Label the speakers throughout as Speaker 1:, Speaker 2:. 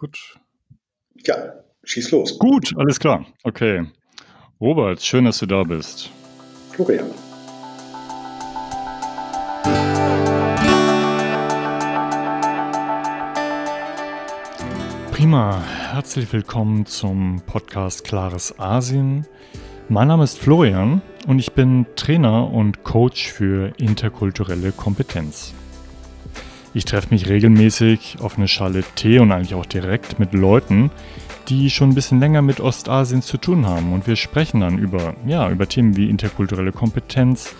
Speaker 1: gut?
Speaker 2: Ja, schieß los.
Speaker 1: Gut, alles klar. Okay. Robert, schön, dass du da bist.
Speaker 2: Florian.
Speaker 1: Prima, herzlich willkommen zum Podcast Klares Asien. Mein Name ist Florian und ich bin Trainer und Coach für interkulturelle Kompetenz. Ich treffe mich regelmäßig auf eine Schale Tee und eigentlich auch direkt mit Leuten, die schon ein bisschen länger mit Ostasien zu tun haben. Und wir sprechen dann über, ja, über Themen wie interkulturelle Kompetenz,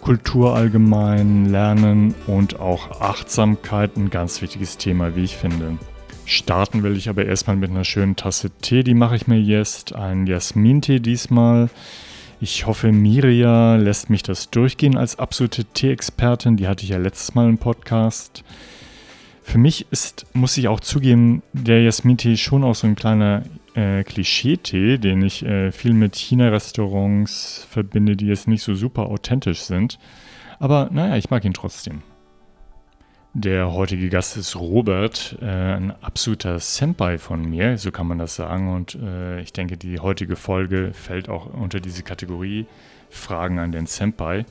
Speaker 1: Kultur allgemein, Lernen und auch Achtsamkeit, ein ganz wichtiges Thema, wie ich finde. Starten will ich aber erstmal mit einer schönen Tasse Tee, die mache ich mir jetzt, einen Jasmintee diesmal. Ich hoffe, Miria lässt mich das durchgehen als absolute Tee-Expertin. Die hatte ich ja letztes Mal im Podcast. Für mich ist, muss ich auch zugeben, der Jasmin-Tee schon auch so ein kleiner äh, Klischee-Tee, den ich äh, viel mit China-Restaurants verbinde, die jetzt nicht so super authentisch sind. Aber naja, ich mag ihn trotzdem. Der heutige Gast ist Robert, äh, ein absoluter Senpai von mir, so kann man das sagen. Und äh, ich denke, die heutige Folge fällt auch unter diese Kategorie Fragen an den Senpai.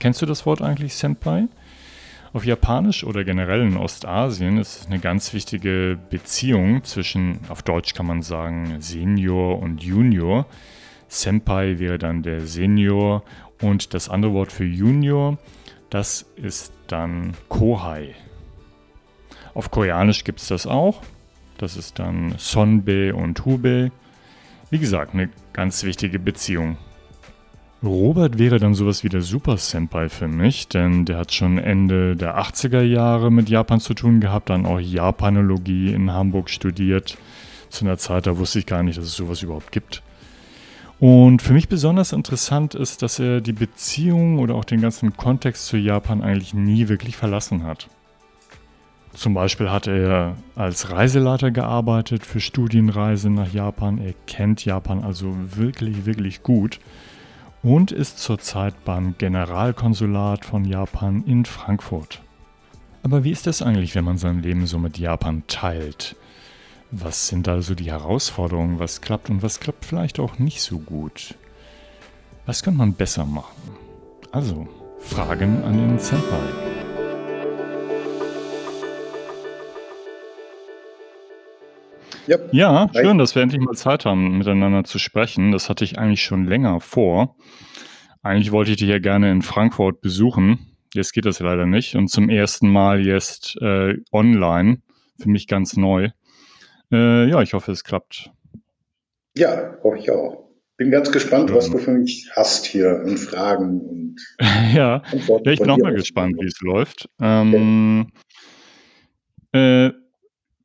Speaker 1: Kennst du das Wort eigentlich Senpai? Auf Japanisch oder generell in Ostasien ist es eine ganz wichtige Beziehung zwischen, auf Deutsch kann man sagen, Senior und Junior. Senpai wäre dann der Senior und das andere Wort für Junior das ist dann Kohai. Auf Koreanisch gibt es das auch. Das ist dann Sonbe und Hube. Wie gesagt, eine ganz wichtige Beziehung. Robert wäre dann sowas wie der Super Senpai für mich, denn der hat schon Ende der 80er Jahre mit Japan zu tun gehabt, dann auch Japanologie in Hamburg studiert. Zu einer Zeit, da wusste ich gar nicht, dass es sowas überhaupt gibt. Und für mich besonders interessant ist, dass er die Beziehung oder auch den ganzen Kontext zu Japan eigentlich nie wirklich verlassen hat. Zum Beispiel hat er als Reiseleiter gearbeitet für Studienreisen nach Japan. Er kennt Japan also wirklich, wirklich gut und ist zurzeit beim Generalkonsulat von Japan in Frankfurt. Aber wie ist das eigentlich, wenn man sein Leben so mit Japan teilt? Was sind also die Herausforderungen? Was klappt und was klappt vielleicht auch nicht so gut? Was kann man besser machen? Also, Fragen an den Senpai. Yep. Ja, schön, dass wir endlich mal Zeit haben, miteinander zu sprechen. Das hatte ich eigentlich schon länger vor. Eigentlich wollte ich dich ja gerne in Frankfurt besuchen. Jetzt geht das leider nicht. Und zum ersten Mal jetzt äh, online. Für mich ganz neu. Äh, ja, ich hoffe, es klappt.
Speaker 2: Ja, hoffe ich auch. Bin ganz gespannt, was du für mich hast hier in Fragen und
Speaker 1: Ja, ja ich bin auch mal gespannt, wie es läuft. Ähm, äh,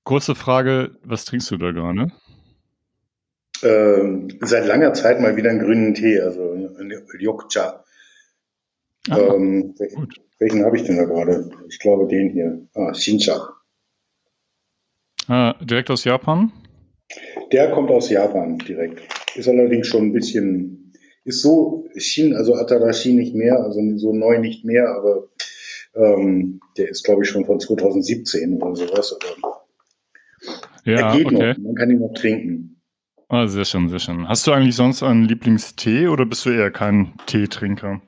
Speaker 1: kurze Frage, was trinkst du da gerade?
Speaker 2: Ähm, seit langer Zeit mal wieder einen grünen Tee, also einen Yokcha. Ah, ähm, welchen, welchen habe ich denn da gerade? Ich glaube den hier. Ah, Shincha.
Speaker 1: Ah, direkt aus Japan?
Speaker 2: Der kommt aus Japan direkt. Ist allerdings schon ein bisschen, ist so Shin, also Atarashi nicht mehr, also so neu nicht mehr, aber ähm, der ist, glaube ich, schon von 2017 oder sowas. Aber
Speaker 1: ja, geht okay.
Speaker 2: noch, man kann ihn noch trinken.
Speaker 1: Ah, sehr schön, sehr schön. Hast du eigentlich sonst einen Lieblingstee oder bist du eher kein Teetrinker?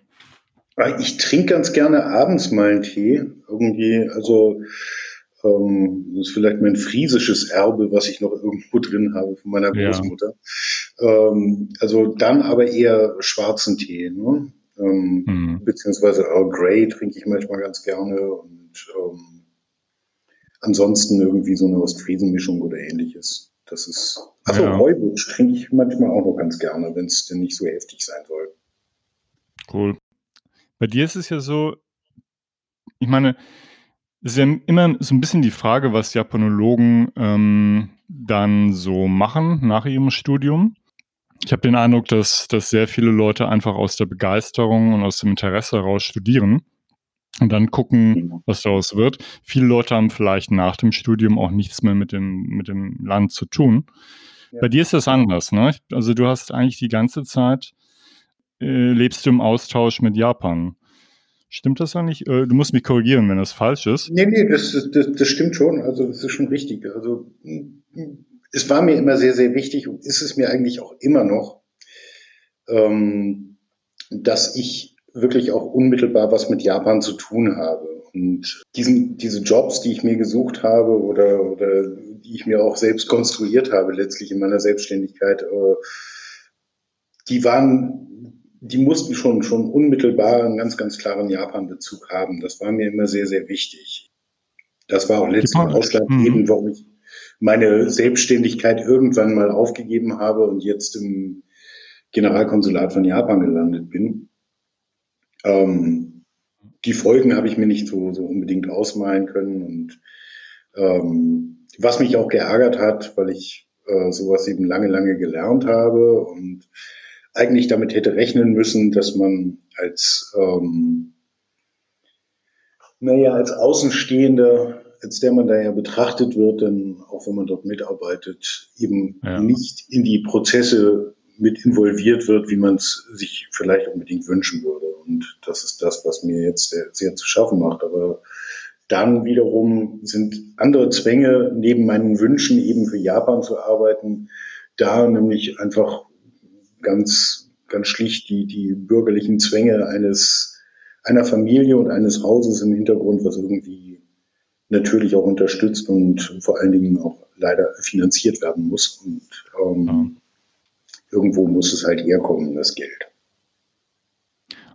Speaker 2: Ah, ich trinke ganz gerne abends mal einen Tee. Irgendwie, also ähm, das ist vielleicht mein friesisches Erbe, was ich noch irgendwo drin habe von meiner Großmutter. Ja. Ähm, also dann aber eher schwarzen Tee, ne? Ähm, mhm. beziehungsweise Earl Grey trinke ich manchmal ganz gerne und ähm, ansonsten irgendwie so eine Ostfriesenmischung oder ähnliches. Das ist, also ja. Räubutsch trinke ich manchmal auch noch ganz gerne, wenn es denn nicht so heftig sein soll.
Speaker 1: Cool. Bei dir ist es ja so, ich meine, ist ja immer so ein bisschen die Frage, was Japanologen ähm, dann so machen nach ihrem Studium. Ich habe den Eindruck, dass, dass sehr viele Leute einfach aus der Begeisterung und aus dem Interesse heraus studieren und dann gucken, was daraus wird. Viele Leute haben vielleicht nach dem Studium auch nichts mehr mit dem, mit dem Land zu tun. Ja. Bei dir ist das anders, ne? Also du hast eigentlich die ganze Zeit, äh, lebst du im Austausch mit Japan. Stimmt das eigentlich? Äh, du musst mich korrigieren, wenn das falsch ist.
Speaker 2: Nee, nee, das, das, das stimmt schon. Also das ist schon richtig. Also es war mir immer sehr, sehr wichtig und ist es mir eigentlich auch immer noch, ähm, dass ich wirklich auch unmittelbar was mit Japan zu tun habe. Und diesen, diese Jobs, die ich mir gesucht habe oder, oder die ich mir auch selbst konstruiert habe, letztlich in meiner Selbstständigkeit, äh, die waren, die mussten schon, schon unmittelbar einen ganz, ganz klaren Japan-Bezug haben. Das war mir immer sehr, sehr wichtig. Das war auch letztlich ausschlaggebend, mhm. warum ich meine Selbstständigkeit irgendwann mal aufgegeben habe und jetzt im Generalkonsulat von Japan gelandet bin. Ähm, die Folgen habe ich mir nicht so, so unbedingt ausmalen können und ähm, was mich auch geärgert hat, weil ich äh, sowas eben lange, lange gelernt habe und eigentlich damit hätte rechnen müssen, dass man als, ähm, naja, als Außenstehender, als der man da ja betrachtet wird, denn auch wenn man dort mitarbeitet, eben ja. nicht in die Prozesse mit involviert wird, wie man es sich vielleicht unbedingt wünschen würde. Und das ist das, was mir jetzt sehr zu schaffen macht. Aber dann wiederum sind andere Zwänge neben meinen Wünschen eben für Japan zu arbeiten, da nämlich einfach ganz, ganz schlicht die, die bürgerlichen Zwänge eines, einer Familie und eines Hauses im Hintergrund, was irgendwie natürlich auch unterstützt und vor allen Dingen auch leider finanziert werden muss. Und ähm, ja irgendwo muss es halt herkommen, das Geld.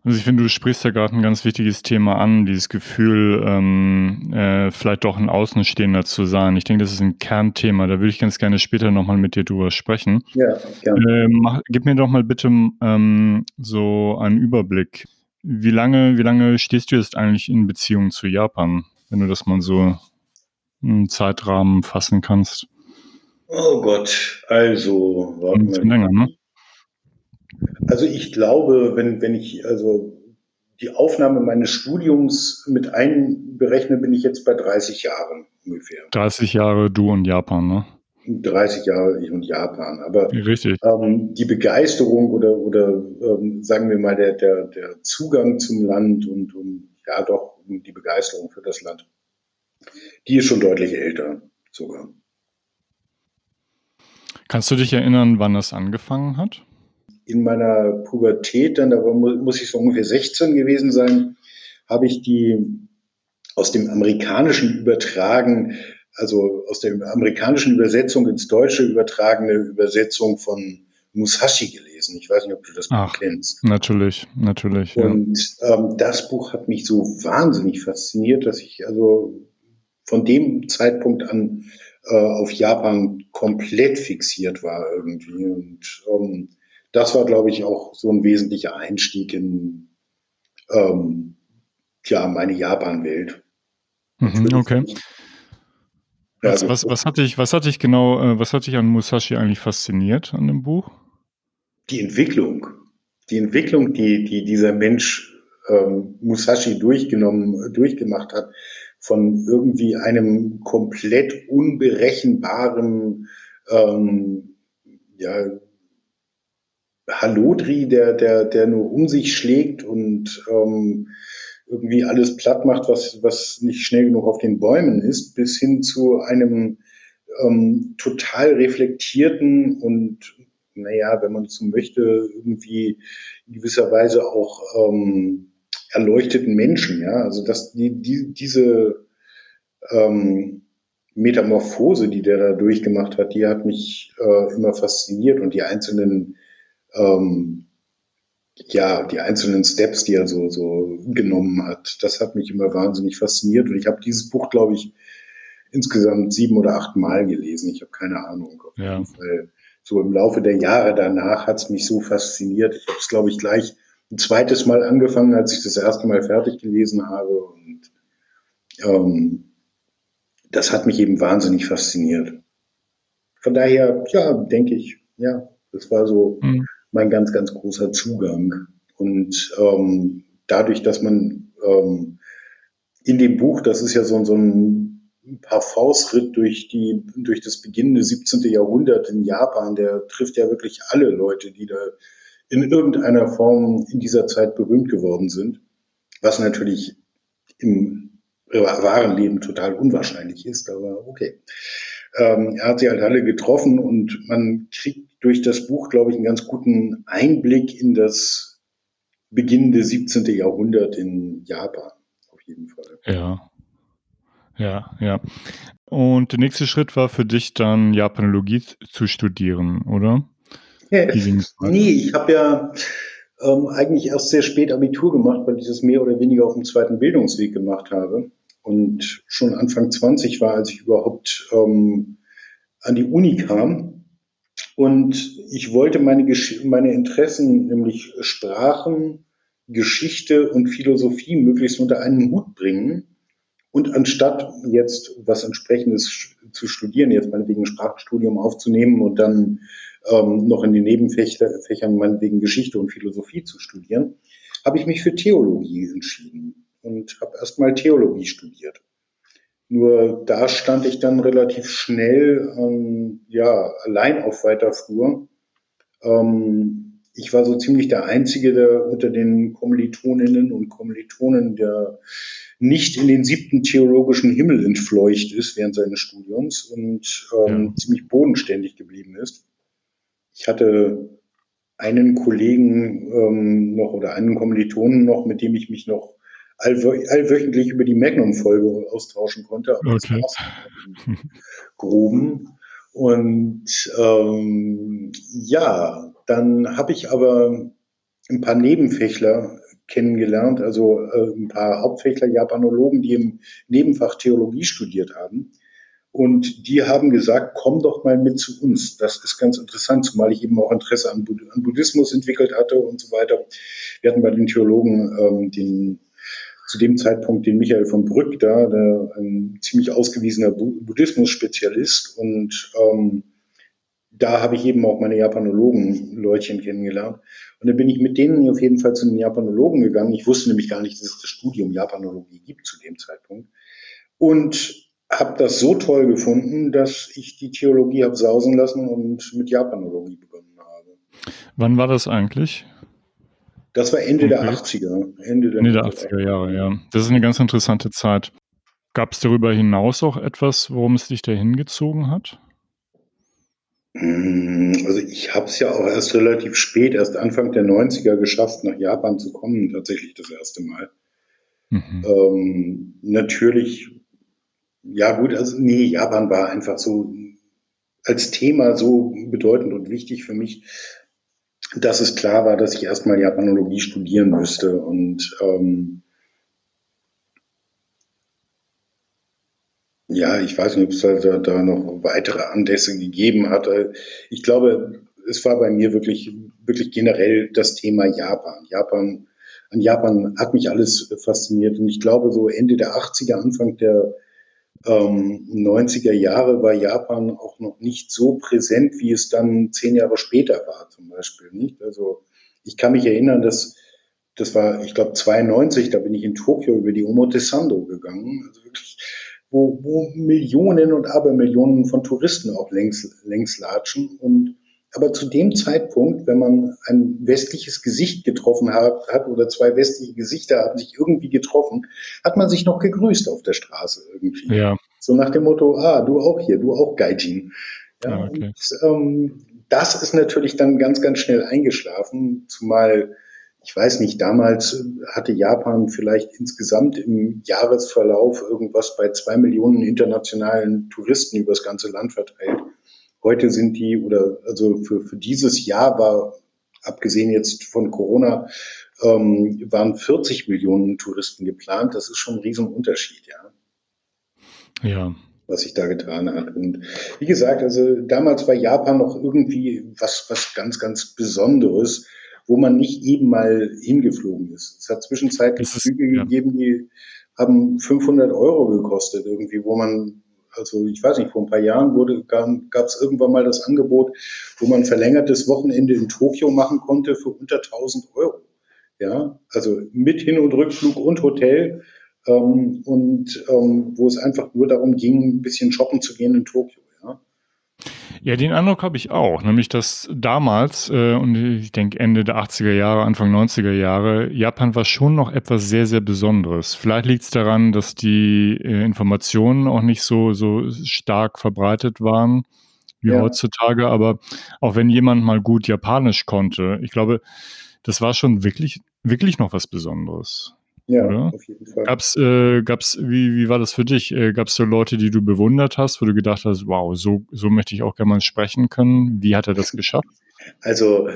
Speaker 1: Also ich finde, du sprichst ja gerade ein ganz wichtiges Thema an, dieses Gefühl, ähm, äh, vielleicht doch ein Außenstehender zu sein. Ich denke, das ist ein Kernthema. Da würde ich ganz gerne später nochmal mit dir drüber sprechen. Ja, gerne. Äh, mach, gib mir doch mal bitte ähm, so einen Überblick. Wie lange, wie lange stehst du jetzt eigentlich in Beziehung zu Japan, wenn du das mal so einen Zeitrahmen fassen kannst?
Speaker 2: Oh Gott, also,
Speaker 1: warte mal. Länger, ne?
Speaker 2: Also ich glaube, wenn, wenn ich also die Aufnahme meines Studiums mit einberechne, bin ich jetzt bei 30 Jahren ungefähr.
Speaker 1: 30 Jahre du und Japan, ne?
Speaker 2: 30 Jahre ich und Japan. Aber
Speaker 1: Richtig.
Speaker 2: Ähm, die Begeisterung oder, oder ähm, sagen wir mal der, der, der Zugang zum Land und, und ja doch die Begeisterung für das Land, die ist schon deutlich älter sogar.
Speaker 1: Kannst du dich erinnern, wann das angefangen hat?
Speaker 2: In meiner Pubertät, dann da muss ich so ungefähr 16 gewesen sein, habe ich die aus dem Amerikanischen übertragen, also aus der amerikanischen Übersetzung ins Deutsche übertragene Übersetzung von Musashi gelesen. Ich weiß nicht, ob du das Ach, kennst.
Speaker 1: Natürlich, natürlich.
Speaker 2: Und ja. ähm, das Buch hat mich so wahnsinnig fasziniert, dass ich also von dem Zeitpunkt an äh, auf Japan komplett fixiert war irgendwie. Und ähm, das war, glaube ich, auch so ein wesentlicher Einstieg in ähm, ja, meine Japan-Welt.
Speaker 1: Mhm, okay. Was, was, was, hat dich, was hat dich genau, äh, was hat dich an Musashi eigentlich fasziniert an dem Buch?
Speaker 2: Die Entwicklung. Die Entwicklung, die, die dieser Mensch ähm, Musashi durchgenommen, durchgemacht hat, von irgendwie einem komplett unberechenbaren ähm, ja, Halodri, der, der, der nur um sich schlägt und ähm, irgendwie alles platt macht, was, was nicht schnell genug auf den Bäumen ist, bis hin zu einem ähm, total reflektierten und, naja, wenn man so möchte, irgendwie in gewisser Weise auch ähm, erleuchteten Menschen, ja. Also dass die, die, diese ähm, Metamorphose, die der da durchgemacht hat, die hat mich äh, immer fasziniert und die einzelnen ähm, ja, die einzelnen Steps, die er so, so genommen hat, das hat mich immer wahnsinnig fasziniert. Und ich habe dieses Buch, glaube ich, insgesamt sieben oder acht Mal gelesen. Ich habe keine Ahnung. Auf
Speaker 1: ja.
Speaker 2: jeden Fall. So im Laufe der Jahre danach hat es mich so fasziniert. Ich habe es, glaube ich, gleich ein zweites Mal angefangen, als ich das erste Mal fertig gelesen habe. Und ähm, das hat mich eben wahnsinnig fasziniert. Von daher, ja, denke ich, ja, das war so mhm. Mein ganz, ganz großer Zugang. Und ähm, dadurch, dass man ähm, in dem Buch, das ist ja so, so ein Parfumsritt durch die, durch das beginnende 17. Jahrhundert in Japan, der trifft ja wirklich alle Leute, die da in irgendeiner Form in dieser Zeit berühmt geworden sind, was natürlich im wahren Leben total unwahrscheinlich ist, aber okay. Ähm, er hat sie halt alle getroffen und man kriegt durch das Buch, glaube ich, einen ganz guten Einblick in das beginnende 17. Jahrhundert in Japan. Auf jeden Fall.
Speaker 1: Ja. Ja, ja. Und der nächste Schritt war für dich dann Japanologie zu studieren, oder?
Speaker 2: Ja, nee, ich habe ja ähm, eigentlich erst sehr spät Abitur gemacht, weil ich das mehr oder weniger auf dem zweiten Bildungsweg gemacht habe. Und schon Anfang 20 war, als ich überhaupt ähm, an die Uni kam. Und ich wollte meine, Gesch meine Interessen, nämlich Sprachen, Geschichte und Philosophie, möglichst unter einen Hut bringen. Und anstatt jetzt was entsprechendes zu studieren, jetzt meinetwegen ein Sprachstudium aufzunehmen und dann ähm, noch in den Nebenfächern meinetwegen Geschichte und Philosophie zu studieren, habe ich mich für Theologie entschieden und habe erstmal Theologie studiert. Nur da stand ich dann relativ schnell ähm, ja, allein auf weiter Flur. Ähm, ich war so ziemlich der Einzige der unter den Kommilitoninnen und Kommilitonen, der nicht in den siebten theologischen Himmel entfleucht ist während seines Studiums und ähm, ja. ziemlich bodenständig geblieben ist. Ich hatte einen Kollegen ähm, noch oder einen Kommilitonen noch, mit dem ich mich noch allwöchentlich über die Magnum-Folge austauschen konnte. Aber okay. Groben. Und ähm, ja, dann habe ich aber ein paar Nebenfächler kennengelernt, also äh, ein paar Hauptfächler Japanologen, die im Nebenfach Theologie studiert haben. Und die haben gesagt, komm doch mal mit zu uns. Das ist ganz interessant, zumal ich eben auch Interesse an, Buddhismus entwickelt hatte und so weiter. Wir hatten bei den Theologen ähm, den zu dem Zeitpunkt den Michael von Brück da, der, ein ziemlich ausgewiesener Buddhismus-Spezialist. Und ähm, da habe ich eben auch meine Japanologen-Leutchen kennengelernt. Und dann bin ich mit denen auf jeden Fall zu den Japanologen gegangen. Ich wusste nämlich gar nicht, dass es das Studium Japanologie gibt zu dem Zeitpunkt. Und habe das so toll gefunden, dass ich die Theologie habe sausen lassen und mit Japanologie begonnen habe.
Speaker 1: Wann war das eigentlich?
Speaker 2: Das war Ende okay. der 80er.
Speaker 1: Ende der, Ende der 80er Jahre, ja. Das ist eine ganz interessante Zeit. Gab es darüber hinaus auch etwas, worum es dich da hingezogen hat?
Speaker 2: Hm, also ich habe es ja auch erst relativ spät, erst Anfang der 90er geschafft, nach Japan zu kommen, tatsächlich das erste Mal. Mhm. Ähm, natürlich, ja gut, also nee, Japan war einfach so als Thema so bedeutend und wichtig für mich, dass es klar war, dass ich erstmal Japanologie studieren müsste. Und ähm, ja, ich weiß nicht, ob es da, da noch weitere Anlässe gegeben hat. Ich glaube, es war bei mir wirklich, wirklich generell das Thema Japan. Japan, an Japan hat mich alles fasziniert. Und ich glaube, so Ende der 80er, Anfang der ähm, 90er Jahre war Japan auch noch nicht so präsent, wie es dann zehn Jahre später war, zum Beispiel. Nicht? Also ich kann mich erinnern, dass das war, ich glaube, 92, da bin ich in Tokio über die Omotesando gegangen, also wirklich, wo, wo Millionen und Abermillionen von Touristen auch längs, längs latschen und aber zu dem Zeitpunkt, wenn man ein westliches Gesicht getroffen hat, hat oder zwei westliche Gesichter haben sich irgendwie getroffen, hat man sich noch gegrüßt auf der Straße irgendwie. Ja. So nach dem Motto, ah, du auch hier, du auch Gaijin. Ja, ah, okay. und, ähm, das ist natürlich dann ganz, ganz schnell eingeschlafen, zumal ich weiß nicht, damals hatte Japan vielleicht insgesamt im Jahresverlauf irgendwas bei zwei Millionen internationalen Touristen übers ganze Land verteilt. Heute sind die, oder also für, für dieses Jahr war, abgesehen jetzt von Corona, ähm, waren 40 Millionen Touristen geplant. Das ist schon ein Riesenunterschied, ja. Ja. Was sich da getan hat. Und wie gesagt, also damals war Japan noch irgendwie was, was ganz, ganz Besonderes, wo man nicht eben mal hingeflogen ist. Es hat zwischenzeitlich Flüge ja. gegeben, die haben 500 Euro gekostet, irgendwie, wo man also ich weiß nicht, vor ein paar Jahren wurde, gab es irgendwann mal das Angebot, wo man verlängertes Wochenende in Tokio machen konnte für unter 1000 Euro. Ja, also mit Hin- und Rückflug und Hotel. Ähm, und ähm, wo es einfach nur darum ging, ein bisschen shoppen zu gehen in Tokio. Ja,
Speaker 1: den Eindruck habe ich auch, nämlich dass damals, äh, und ich denke Ende der 80er Jahre, Anfang 90er Jahre, Japan war schon noch etwas sehr, sehr Besonderes. Vielleicht liegt es daran, dass die äh, Informationen auch nicht so, so stark verbreitet waren wie ja. heutzutage, aber auch wenn jemand mal gut Japanisch konnte, ich glaube, das war schon wirklich, wirklich noch was Besonderes. Ja, oder? auf jeden Fall. Gab's, äh, gab's, wie, wie war das für dich? Äh, Gab es so Leute, die du bewundert hast, wo du gedacht hast, wow, so, so möchte ich auch gerne mal sprechen können? Wie hat er das geschafft?
Speaker 2: Also,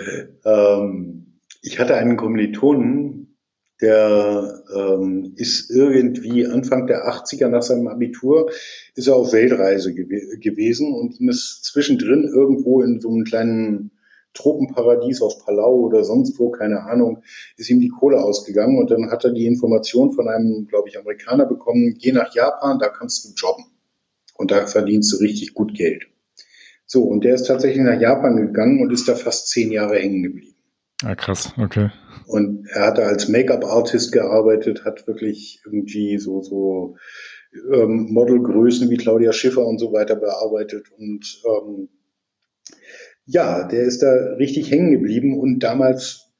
Speaker 2: ähm, ich hatte einen Kommilitonen, der ähm, ist irgendwie Anfang der 80er nach seinem Abitur, ist er auf Weltreise gew gewesen und ihm ist zwischendrin irgendwo in so einem kleinen Tropenparadies auf Palau oder sonst wo, keine Ahnung, ist ihm die Kohle ausgegangen und dann hat er die Information von einem, glaube ich, Amerikaner bekommen, geh nach Japan, da kannst du jobben und da verdienst du richtig gut Geld. So, und der ist tatsächlich nach Japan gegangen und ist da fast zehn Jahre hängen geblieben.
Speaker 1: Ah, krass, okay.
Speaker 2: Und er hat da als Make-up-Artist gearbeitet, hat wirklich irgendwie so, so ähm, Modelgrößen wie Claudia Schiffer und so weiter bearbeitet und ähm, ja, der ist da richtig hängen geblieben und damals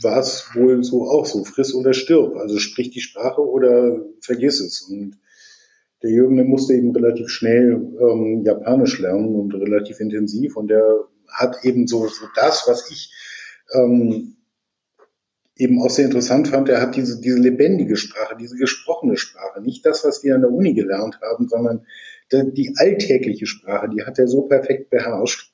Speaker 2: war es wohl so auch so, friss oder stirb. Also sprich die Sprache oder vergiss es. Und der Jürgen, der musste eben relativ schnell ähm, Japanisch lernen und relativ intensiv. Und der hat eben so, so das, was ich ähm, eben auch sehr interessant fand, er hat diese, diese lebendige Sprache, diese gesprochene Sprache, nicht das, was wir an der Uni gelernt haben, sondern die alltägliche Sprache, die hat er so perfekt beherrscht.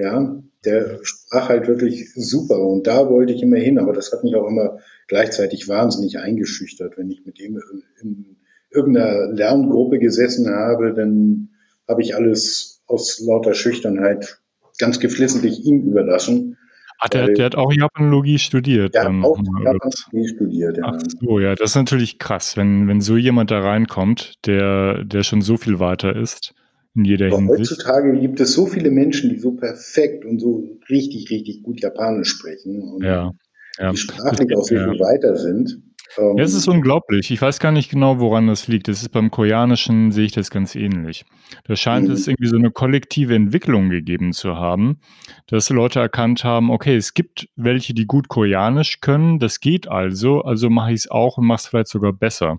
Speaker 2: Ja, der sprach halt wirklich super und da wollte ich immer hin, aber das hat mich auch immer gleichzeitig wahnsinnig eingeschüchtert. Wenn ich mit ihm in irgendeiner Lerngruppe gesessen habe, dann habe ich alles aus lauter Schüchternheit ganz geflissentlich ihm überlassen.
Speaker 1: Ah, der, der hat auch Japanologie studiert.
Speaker 2: Der hat auch Japanologie studiert,
Speaker 1: ja. Ach so, ja, das ist natürlich krass, wenn, wenn so jemand da reinkommt, der, der schon so viel weiter ist in jeder Aber Hinsicht.
Speaker 2: Heutzutage gibt es so viele Menschen, die so perfekt und so richtig, richtig gut Japanisch sprechen und
Speaker 1: ja,
Speaker 2: ja. die sprachlich auch so ja. viel weiter sind.
Speaker 1: Ähm, ja, es ist unglaublich. Ich weiß gar nicht genau, woran das liegt. Das ist beim Koreanischen sehe ich das ganz ähnlich. Da scheint mhm. es irgendwie so eine kollektive Entwicklung gegeben zu haben, dass Leute erkannt haben, okay, es gibt welche, die gut Koreanisch können, das geht also, also mache ich es auch und mache es vielleicht sogar besser.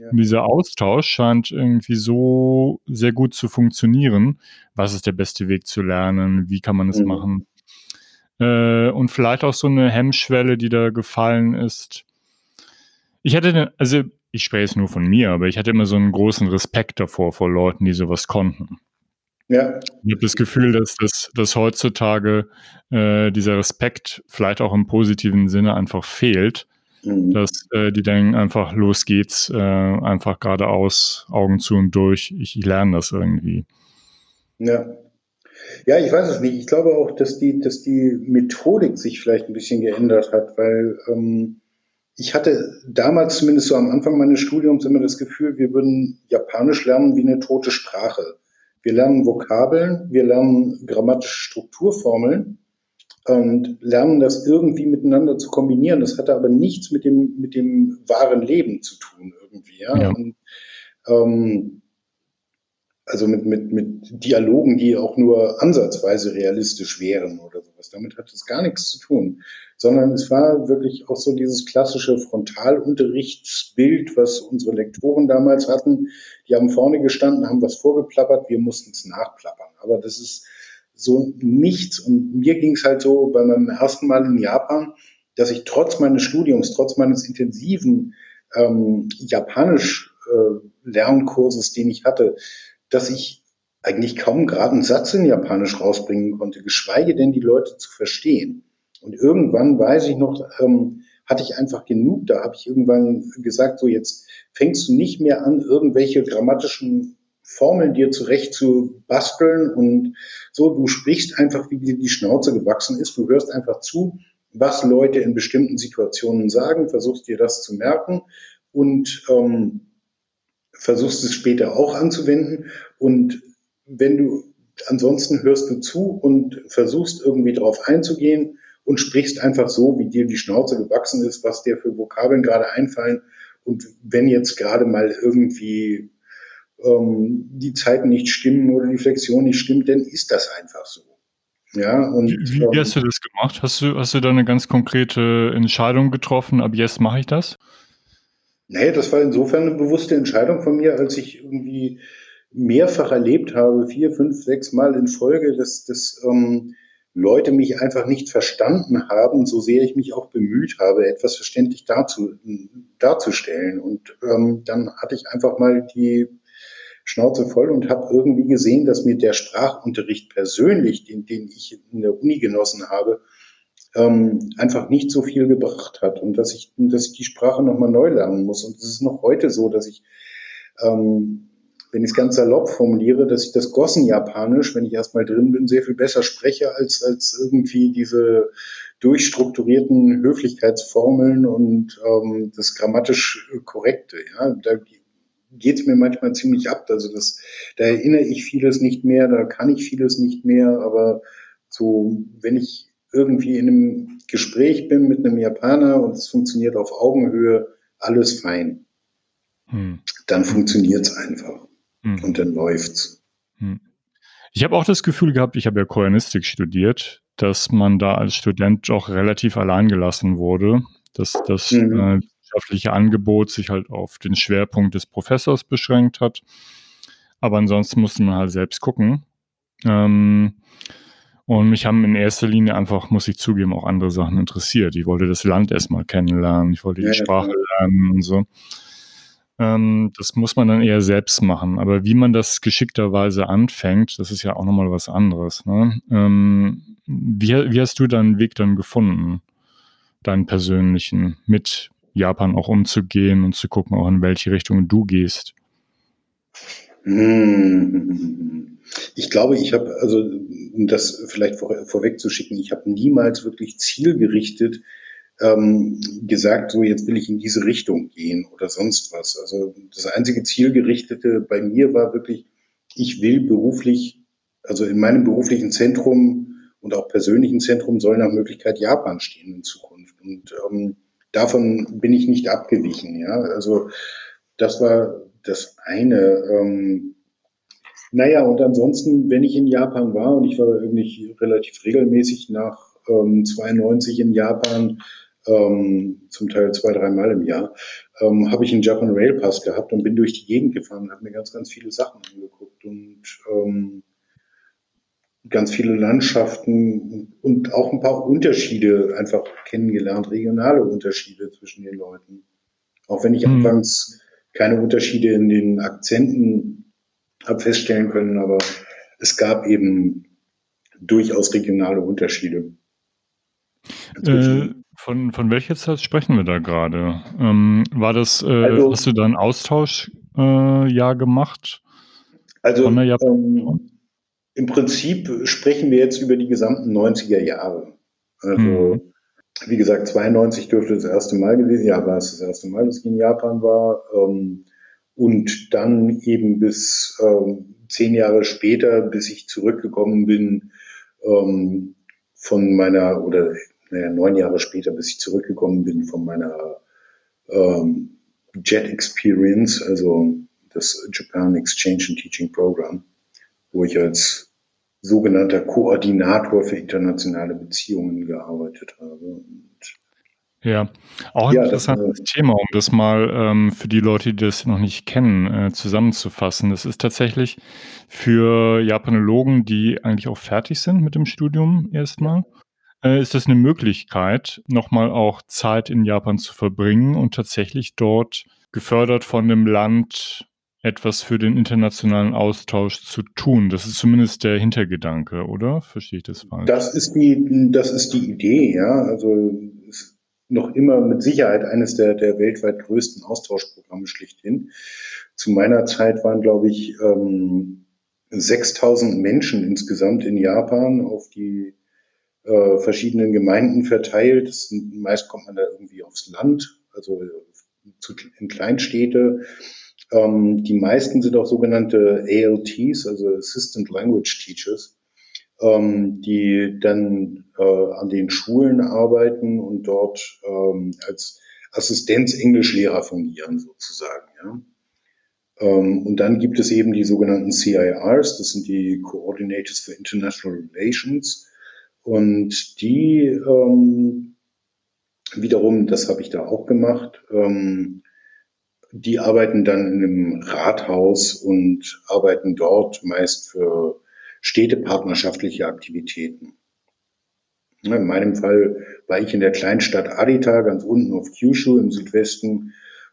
Speaker 1: Ja. Dieser Austausch scheint irgendwie so sehr gut zu funktionieren. Was ist der beste Weg zu lernen? Wie kann man es mhm. machen? Äh, und vielleicht auch so eine Hemmschwelle, die da gefallen ist. Ich hatte, also ich spreche es nur von mir, aber ich hatte immer so einen großen Respekt davor vor Leuten, die sowas konnten. Ja. Ich habe das Gefühl, dass, dass, dass heutzutage äh, dieser Respekt vielleicht auch im positiven Sinne einfach fehlt Mhm. Dass äh, die denken einfach, los geht's, äh, einfach geradeaus, Augen zu und durch. Ich, ich lerne das irgendwie.
Speaker 2: Ja. Ja, ich weiß es nicht. Ich glaube auch, dass die, dass die Methodik sich vielleicht ein bisschen geändert hat, weil ähm, ich hatte damals zumindest so am Anfang meines Studiums immer das Gefühl, wir würden Japanisch lernen wie eine tote Sprache. Wir lernen Vokabeln, wir lernen grammatische Strukturformeln und lernen das irgendwie miteinander zu kombinieren. Das hatte aber nichts mit dem, mit dem wahren Leben zu tun irgendwie. Ja? ja. Und, ähm, also mit, mit, mit Dialogen, die auch nur ansatzweise realistisch wären oder sowas. Damit hat es gar nichts zu tun. Sondern es war wirklich auch so dieses klassische Frontalunterrichtsbild, was unsere Lektoren damals hatten. Die haben vorne gestanden, haben was vorgeplappert, wir mussten es nachplappern. Aber das ist so nichts. Und mir ging es halt so bei meinem ersten Mal in Japan, dass ich trotz meines Studiums, trotz meines intensiven ähm, Japanisch-Lernkurses, äh, den ich hatte, dass ich eigentlich kaum gerade einen Satz in Japanisch rausbringen konnte, geschweige denn die Leute zu verstehen. Und irgendwann weiß ich noch, ähm, hatte ich einfach genug. Da habe ich irgendwann gesagt, so jetzt fängst du nicht mehr an, irgendwelche grammatischen Formeln dir zurecht zu basteln und so. Du sprichst einfach, wie dir die Schnauze gewachsen ist. Du hörst einfach zu, was Leute in bestimmten Situationen sagen, versuchst dir das zu merken und ähm, versuchst es später auch anzuwenden. Und wenn du ansonsten hörst du zu und versuchst irgendwie darauf einzugehen und sprichst einfach so, wie dir die Schnauze gewachsen ist, was dir für Vokabeln gerade einfallen. Und wenn jetzt gerade mal irgendwie ähm, die Zeiten nicht stimmen oder die Flexion nicht stimmt, dann ist das einfach so.
Speaker 1: Ja, und, wie, wie ähm, hast du das gemacht? Hast du, hast du da eine ganz konkrete Entscheidung getroffen, ab jetzt mache ich das?
Speaker 2: Nee, das war insofern eine bewusste Entscheidung von mir, als ich irgendwie mehrfach erlebt habe, vier, fünf, sechs Mal in Folge, dass, dass ähm, Leute mich einfach nicht verstanden haben, so sehr ich mich auch bemüht habe, etwas verständlich darzu, darzustellen. Und ähm, dann hatte ich einfach mal die Schnauze voll und habe irgendwie gesehen, dass mir der Sprachunterricht persönlich, den, den ich in der Uni genossen habe, ähm, einfach nicht so viel gebracht hat und dass ich, dass ich die Sprache nochmal neu lernen muss. Und es ist noch heute so, dass ich, ähm, wenn ich es ganz salopp formuliere, dass ich das Gossen-Japanisch, wenn ich erstmal drin bin, sehr viel besser spreche als, als irgendwie diese durchstrukturierten Höflichkeitsformeln und ähm, das grammatisch Korrekte. Ja, da geht es mir manchmal ziemlich ab. Also das, da erinnere ich vieles nicht mehr, da kann ich vieles nicht mehr, aber so, wenn ich irgendwie in einem Gespräch bin mit einem Japaner und es funktioniert auf Augenhöhe, alles fein. Hm. Dann funktioniert es einfach. Hm. Und dann läuft's. Hm.
Speaker 1: Ich habe auch das Gefühl gehabt, ich habe ja Koreanistik studiert, dass man da als Student auch relativ allein gelassen wurde, dass das mhm. äh, wissenschaftliche Angebot sich halt auf den Schwerpunkt des Professors beschränkt hat. Aber ansonsten musste man halt selbst gucken. Ähm, und mich haben in erster Linie einfach, muss ich zugeben, auch andere Sachen interessiert. Ich wollte das Land erstmal kennenlernen, ich wollte die ja, Sprache lernen und so. Ähm, das muss man dann eher selbst machen. Aber wie man das geschickterweise anfängt, das ist ja auch nochmal was anderes. Ne? Ähm, wie, wie hast du deinen Weg dann gefunden, deinen persönlichen, mit Japan auch umzugehen und zu gucken, auch in welche Richtung du gehst?
Speaker 2: Hm. Ich glaube, ich habe, also um das vielleicht vor, vorwegzuschicken, ich habe niemals wirklich zielgerichtet ähm, gesagt, so jetzt will ich in diese Richtung gehen oder sonst was. Also das einzige Zielgerichtete bei mir war wirklich, ich will beruflich, also in meinem beruflichen Zentrum und auch persönlichen Zentrum soll nach Möglichkeit Japan stehen in Zukunft. Und ähm, davon bin ich nicht abgewichen. Ja, also das war das eine. Ähm, naja, und ansonsten, wenn ich in Japan war, und ich war irgendwie relativ regelmäßig nach ähm, 92 in Japan, ähm, zum Teil zwei, dreimal im Jahr, ähm, habe ich einen Japan Rail Pass gehabt und bin durch die Gegend gefahren und habe mir ganz, ganz viele Sachen angeguckt und ähm, ganz viele Landschaften und auch ein paar Unterschiede einfach kennengelernt, regionale Unterschiede zwischen den Leuten. Auch wenn ich mhm. anfangs keine Unterschiede in den Akzenten habe feststellen können, aber es gab eben durchaus regionale Unterschiede.
Speaker 1: Äh, von, von welcher Zeit sprechen wir da gerade? Ähm, war das, äh, also, hast du da ein Austauschjahr äh, gemacht?
Speaker 2: Also ähm, im Prinzip sprechen wir jetzt über die gesamten 90er Jahre. Also, mhm. wie gesagt, 92 dürfte das erste Mal gewesen, ja, war es das erste Mal, dass ich in Japan war. Ähm, und dann eben bis ähm, zehn Jahre später, bis ich zurückgekommen bin ähm, von meiner, oder naja, neun Jahre später, bis ich zurückgekommen bin von meiner ähm, Jet Experience, also das Japan Exchange and Teaching Program, wo ich als sogenannter Koordinator für internationale Beziehungen gearbeitet habe. Und
Speaker 1: ja, auch ein ja, interessantes das, Thema, um das mal ähm, für die Leute, die das noch nicht kennen, äh, zusammenzufassen. Das ist tatsächlich für Japanologen, die eigentlich auch fertig sind mit dem Studium erstmal, äh, ist das eine Möglichkeit, nochmal auch Zeit in Japan zu verbringen und tatsächlich dort gefördert von dem Land etwas für den internationalen Austausch zu tun. Das ist zumindest der Hintergedanke, oder? Verstehe ich das falsch?
Speaker 2: Das ist die, das ist die Idee, ja. Also ist noch immer mit Sicherheit eines der, der weltweit größten Austauschprogramme schlichthin. Zu meiner Zeit waren, glaube ich, ähm, 6000 Menschen insgesamt in Japan auf die äh, verschiedenen Gemeinden verteilt. Sind, meist kommt man da irgendwie aufs Land, also in Kleinstädte. Ähm, die meisten sind auch sogenannte ALTs, also Assistant Language Teachers, ähm, die dann äh, an den Schulen arbeiten und dort ähm, als Assistenz-Englischlehrer fungieren sozusagen. Ja. Ähm, und dann gibt es eben die sogenannten CIRs, das sind die Coordinators for International Relations. Und die ähm, wiederum, das habe ich da auch gemacht, ähm, die arbeiten dann in einem Rathaus und arbeiten dort meist für städtepartnerschaftliche Aktivitäten. In meinem Fall war ich in der Kleinstadt Adita, ganz unten auf Kyushu im Südwesten.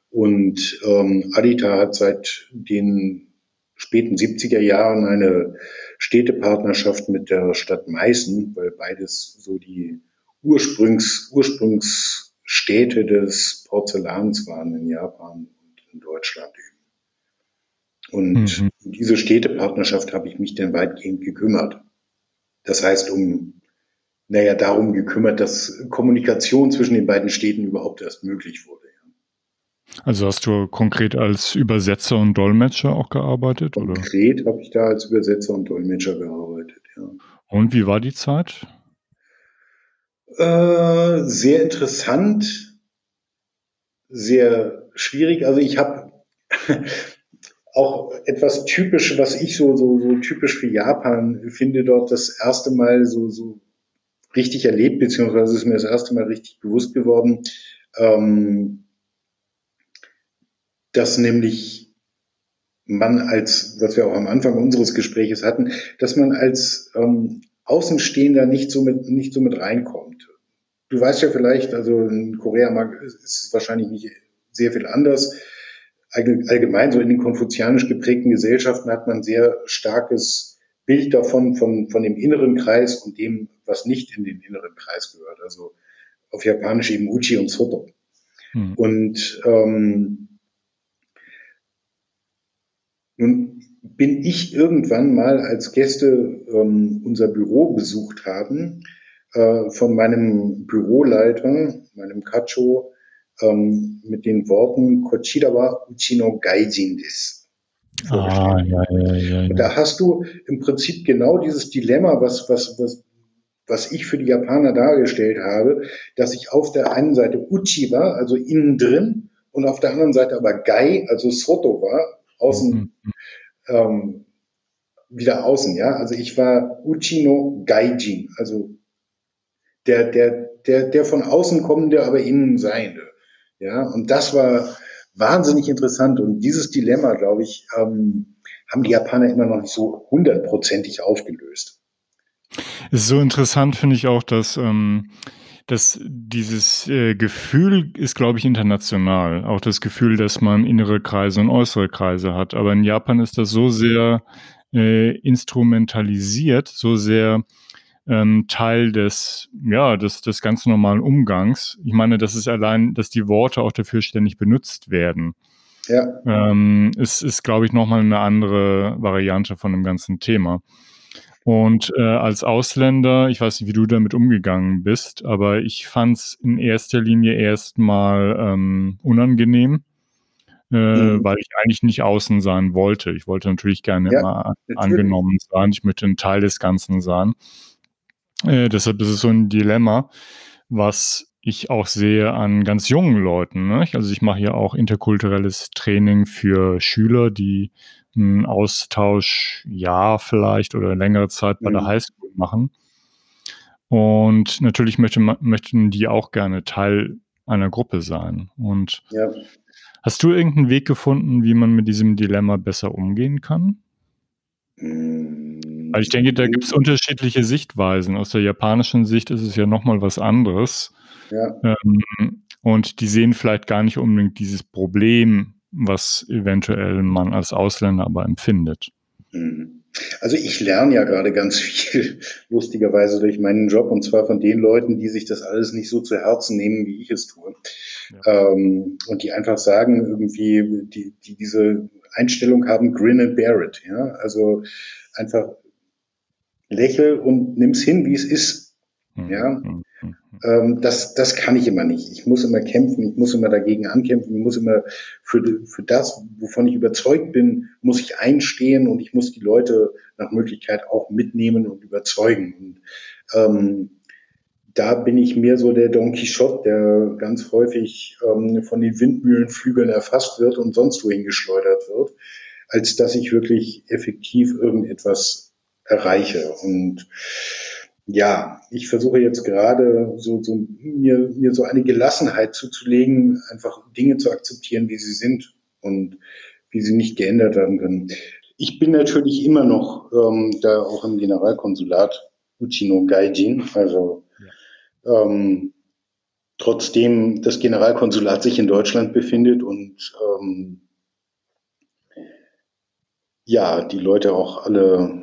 Speaker 2: Und ähm, Adita hat seit den späten 70er Jahren eine Städtepartnerschaft mit der Stadt Meißen, weil beides so die Ursprungs, Ursprungsstädte des Porzellans waren in Japan in Deutschland eben. Und mhm. um diese Städtepartnerschaft habe ich mich dann weitgehend gekümmert. Das heißt, um naja, darum gekümmert, dass Kommunikation zwischen den beiden Städten überhaupt erst möglich wurde.
Speaker 1: Also hast du konkret als Übersetzer und Dolmetscher auch gearbeitet?
Speaker 2: Konkret habe ich da als Übersetzer und Dolmetscher gearbeitet, ja.
Speaker 1: Und wie war die Zeit?
Speaker 2: Äh, sehr interessant, sehr schwierig. Also ich habe auch etwas typisch, was ich so, so, so typisch für Japan finde, dort das erste Mal so, so richtig erlebt, beziehungsweise ist mir das erste Mal richtig bewusst geworden, ähm, dass nämlich man als, was wir auch am Anfang unseres Gespräches hatten, dass man als ähm, Außenstehender nicht so mit, nicht so mit reinkommt. Du weißt ja vielleicht, also in Korea mag, ist es wahrscheinlich nicht sehr viel anders. Allgemein so in den konfuzianisch geprägten Gesellschaften hat man sehr starkes Bild davon, von, von dem inneren Kreis und dem, was nicht in den inneren Kreis gehört. Also auf Japanisch eben Uchi und Soto. Hm. Und ähm, nun bin ich irgendwann mal, als Gäste ähm, unser Büro besucht haben, äh, von meinem Büroleiter, meinem Kacho, ähm, mit den Worten Kochira wa Uchino Gaijin des. Ah, ja, ja, ja, ja. Und da hast du im Prinzip genau dieses Dilemma, was, was, was, was ich für die Japaner dargestellt habe, dass ich auf der einen Seite Uchi war, also innen drin, und auf der anderen Seite aber Gai, also Soto war, außen, mhm. ähm, wieder außen, ja. Also ich war Uchi no Gaijin, also der, der, der, der von außen kommende, aber innen seiende. Ja, und das war wahnsinnig interessant. Und dieses Dilemma, glaube ich, ähm, haben die Japaner immer noch nicht so hundertprozentig aufgelöst.
Speaker 1: Es ist so interessant, finde ich auch, dass, ähm, dass dieses äh, Gefühl ist, glaube ich, international. Auch das Gefühl, dass man innere Kreise und äußere Kreise hat. Aber in Japan ist das so sehr äh, instrumentalisiert, so sehr ähm, Teil des, ja, des, des ganz normalen Umgangs. Ich meine, das ist allein, dass die Worte auch dafür ständig benutzt werden. Ja. Ähm, ist, ist glaube ich, nochmal eine andere Variante von dem ganzen Thema. Und äh, als Ausländer, ich weiß nicht, wie du damit umgegangen bist, aber ich fand es in erster Linie erstmal ähm, unangenehm, äh, mhm. weil ich eigentlich nicht außen sein wollte. Ich wollte natürlich gerne ja, immer natürlich. angenommen sein. Ich möchte ein Teil des Ganzen sein. Äh, deshalb ist es so ein Dilemma, was ich auch sehe an ganz jungen Leuten. Ne? Also ich mache ja auch interkulturelles Training für Schüler, die ein Austauschjahr vielleicht oder längere Zeit bei mhm. der Highschool machen. Und natürlich möchte, möchten die auch gerne Teil einer Gruppe sein. Und ja. hast du irgendeinen Weg gefunden, wie man mit diesem Dilemma besser umgehen kann? Weil ich denke, da gibt es unterschiedliche Sichtweisen. Aus der japanischen Sicht ist es ja nochmal was anderes. Ja. Ähm, und die sehen vielleicht gar nicht unbedingt dieses Problem, was eventuell man als Ausländer aber empfindet.
Speaker 2: Mhm. Also ich lerne ja gerade ganz viel, lustigerweise durch meinen Job, und zwar von den Leuten, die sich das alles nicht so zu Herzen nehmen, wie ich es tue. Ja. Ähm, und die einfach sagen, irgendwie, die, die diese Einstellung haben, grin and bear it. Ja? Also einfach lächel und nimm's hin, wie es ist. Mhm. Ja, mhm. ähm, das, das kann ich immer nicht. Ich muss immer kämpfen, ich muss immer dagegen ankämpfen, ich muss immer für, für das, wovon ich überzeugt bin, muss ich einstehen und ich muss die Leute nach Möglichkeit auch mitnehmen und überzeugen. Und ähm, da bin ich mehr so der Don Quixote, der ganz häufig ähm, von den Windmühlenflügeln erfasst wird und sonst wohin geschleudert wird, als dass ich wirklich effektiv irgendetwas erreiche. Und ja, ich versuche jetzt gerade so, so mir, mir so eine Gelassenheit zuzulegen, einfach Dinge zu akzeptieren, wie sie sind und wie sie nicht geändert werden können. Ich bin natürlich immer noch ähm, da auch im Generalkonsulat Uchino Gaijin, also ja. ähm, trotzdem das Generalkonsulat sich in Deutschland befindet und ähm, ja, die Leute auch alle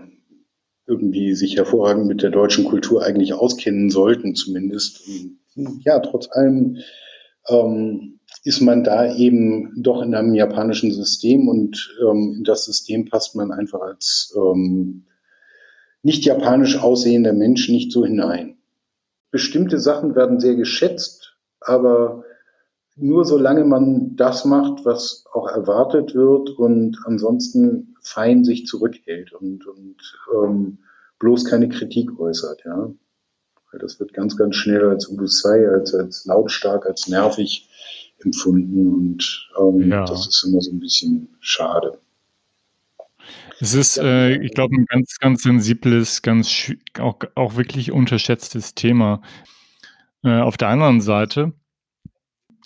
Speaker 2: irgendwie sich hervorragend mit der deutschen Kultur eigentlich auskennen sollten, zumindest. Ja, trotz allem ähm, ist man da eben doch in einem japanischen System und ähm, in das System passt man einfach als ähm, nicht japanisch aussehender Mensch nicht so hinein. Bestimmte Sachen werden sehr geschätzt, aber nur solange man das macht, was auch erwartet wird und ansonsten fein sich zurückhält und, und ähm, bloß keine Kritik äußert, ja. Weil das wird ganz, ganz schnell als Udusai, als, als lautstark, als nervig empfunden und ähm, ja. das ist immer so ein bisschen schade.
Speaker 1: Es ist, äh, ich glaube, ein ganz, ganz sensibles, ganz auch, auch wirklich unterschätztes Thema. Äh, auf der anderen Seite,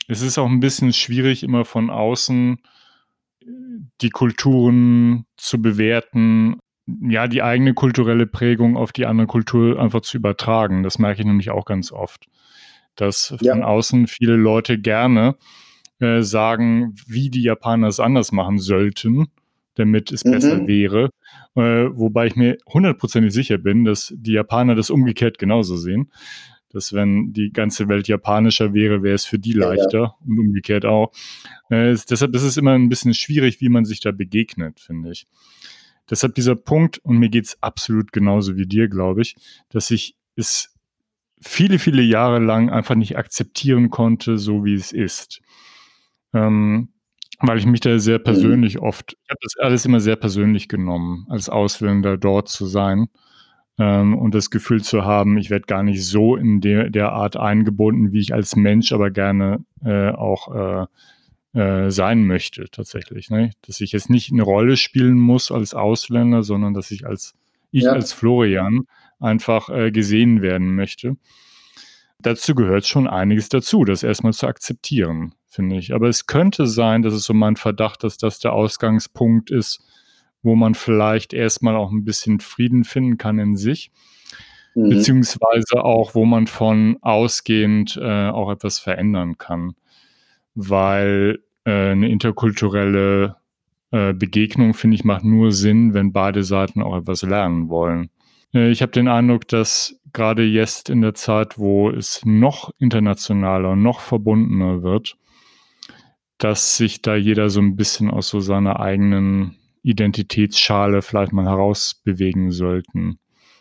Speaker 1: es ist auch ein bisschen schwierig, immer von außen äh, die Kulturen zu bewerten, ja, die eigene kulturelle Prägung auf die andere Kultur einfach zu übertragen. Das merke ich nämlich auch ganz oft. Dass ja. von außen viele Leute gerne äh, sagen, wie die Japaner es anders machen sollten, damit es mhm. besser wäre. Äh, wobei ich mir hundertprozentig sicher bin, dass die Japaner das umgekehrt genauso sehen dass wenn die ganze Welt japanischer wäre, wäre es für die leichter ja, ja. und umgekehrt auch. Äh, ist, deshalb ist es immer ein bisschen schwierig, wie man sich da begegnet, finde ich. Deshalb dieser Punkt, und mir geht es absolut genauso wie dir, glaube ich, dass ich es viele, viele Jahre lang einfach nicht akzeptieren konnte, so wie es ist. Ähm, weil ich mich da sehr mhm. persönlich oft, ich habe das alles immer sehr persönlich genommen, als Ausländer dort zu sein ähm, und das Gefühl zu haben, ich werde gar nicht so in der, der Art eingebunden, wie ich als Mensch aber gerne äh, auch äh, äh, sein möchte tatsächlich. Ne? Dass ich jetzt nicht eine Rolle spielen muss als Ausländer, sondern dass ich als ich ja. als Florian einfach äh, gesehen werden möchte. Dazu gehört schon einiges dazu, das erstmal zu akzeptieren, finde ich. Aber es könnte sein, dass es so mein Verdacht, dass das der Ausgangspunkt ist, wo man vielleicht erstmal auch ein bisschen Frieden finden kann in sich, mhm. beziehungsweise auch, wo man von ausgehend äh, auch etwas verändern kann, weil äh, eine interkulturelle äh, Begegnung, finde ich, macht nur Sinn, wenn beide Seiten auch etwas lernen wollen. Äh, ich habe den Eindruck, dass gerade jetzt in der Zeit, wo es noch internationaler, noch verbundener wird, dass sich da jeder so ein bisschen aus so seiner eigenen Identitätsschale vielleicht mal herausbewegen sollten.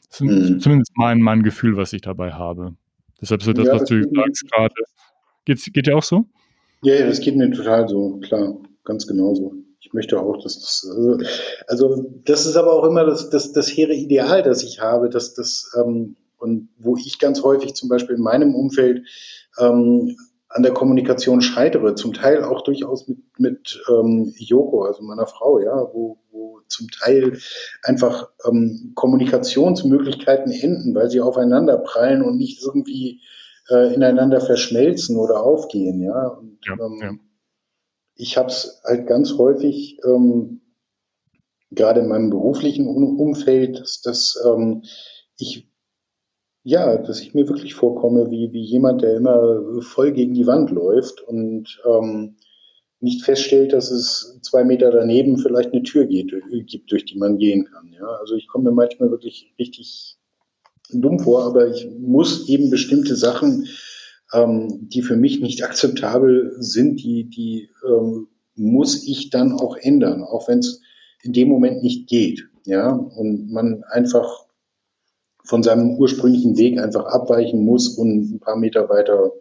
Speaker 1: Das ist mhm. zumindest mein, mein Gefühl, was ich dabei habe. Deshalb so das, ja, was das du sagst gerade. Geht's, geht dir auch so?
Speaker 2: Ja, ja, das geht mir total so, klar, ganz genauso. Ich möchte auch, dass das, also, also das ist aber auch immer das, das, das hehre Ideal, das ich habe, dass das, ähm, und wo ich ganz häufig zum Beispiel in meinem Umfeld ähm, an der Kommunikation scheitere, zum Teil auch durchaus mit, mit ähm, Yoko, also meiner Frau, ja, wo, wo zum Teil einfach ähm, Kommunikationsmöglichkeiten enden, weil sie aufeinander prallen und nicht irgendwie äh, ineinander verschmelzen oder aufgehen, ja. Und, ja, ähm, ja. Ich habe es halt ganz häufig, ähm, gerade in meinem beruflichen Umfeld, dass, dass ähm, ich ja, dass ich mir wirklich vorkomme wie, wie jemand, der immer voll gegen die Wand läuft und ähm, nicht feststellt, dass es zwei Meter daneben vielleicht eine Tür geht, gibt, durch die man gehen kann. Ja? Also ich komme mir manchmal wirklich richtig dumm vor, aber ich muss eben bestimmte Sachen, ähm, die für mich nicht akzeptabel sind, die, die ähm, muss ich dann auch ändern, auch wenn es in dem Moment nicht geht. Ja, und man einfach von seinem ursprünglichen Weg einfach abweichen muss und ein paar Meter weiter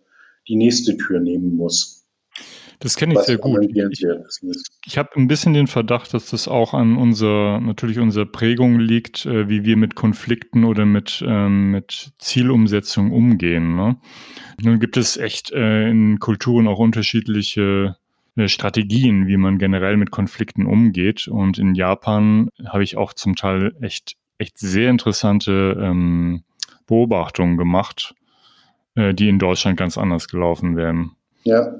Speaker 2: die nächste Tür nehmen muss.
Speaker 1: Das kenne ich sehr gut. Ich, ich habe ein bisschen den Verdacht, dass das auch an unserer, natürlich unserer Prägung liegt, äh, wie wir mit Konflikten oder mit, ähm, mit Zielumsetzung umgehen. Ne? Nun gibt es echt äh, in Kulturen auch unterschiedliche äh, Strategien, wie man generell mit Konflikten umgeht. Und in Japan habe ich auch zum Teil echt, echt sehr interessante ähm, Beobachtungen gemacht, äh, die in Deutschland ganz anders gelaufen wären.
Speaker 2: Ja.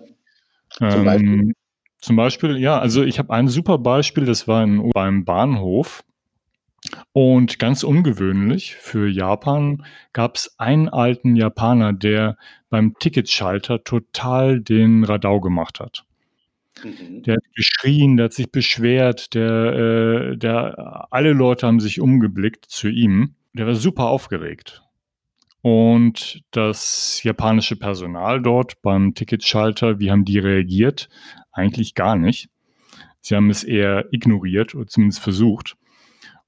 Speaker 1: Zum Beispiel? Ähm, zum Beispiel, ja, also ich habe ein super Beispiel, das war in, beim Bahnhof. Und ganz ungewöhnlich für Japan gab es einen alten Japaner, der beim Ticketschalter total den Radau gemacht hat. Mhm. Der hat geschrien, der hat sich beschwert, der, äh, der, alle Leute haben sich umgeblickt zu ihm. Der war super aufgeregt. Und das japanische Personal dort beim Ticketschalter, wie haben die reagiert? Eigentlich gar nicht. Sie haben es eher ignoriert oder zumindest versucht.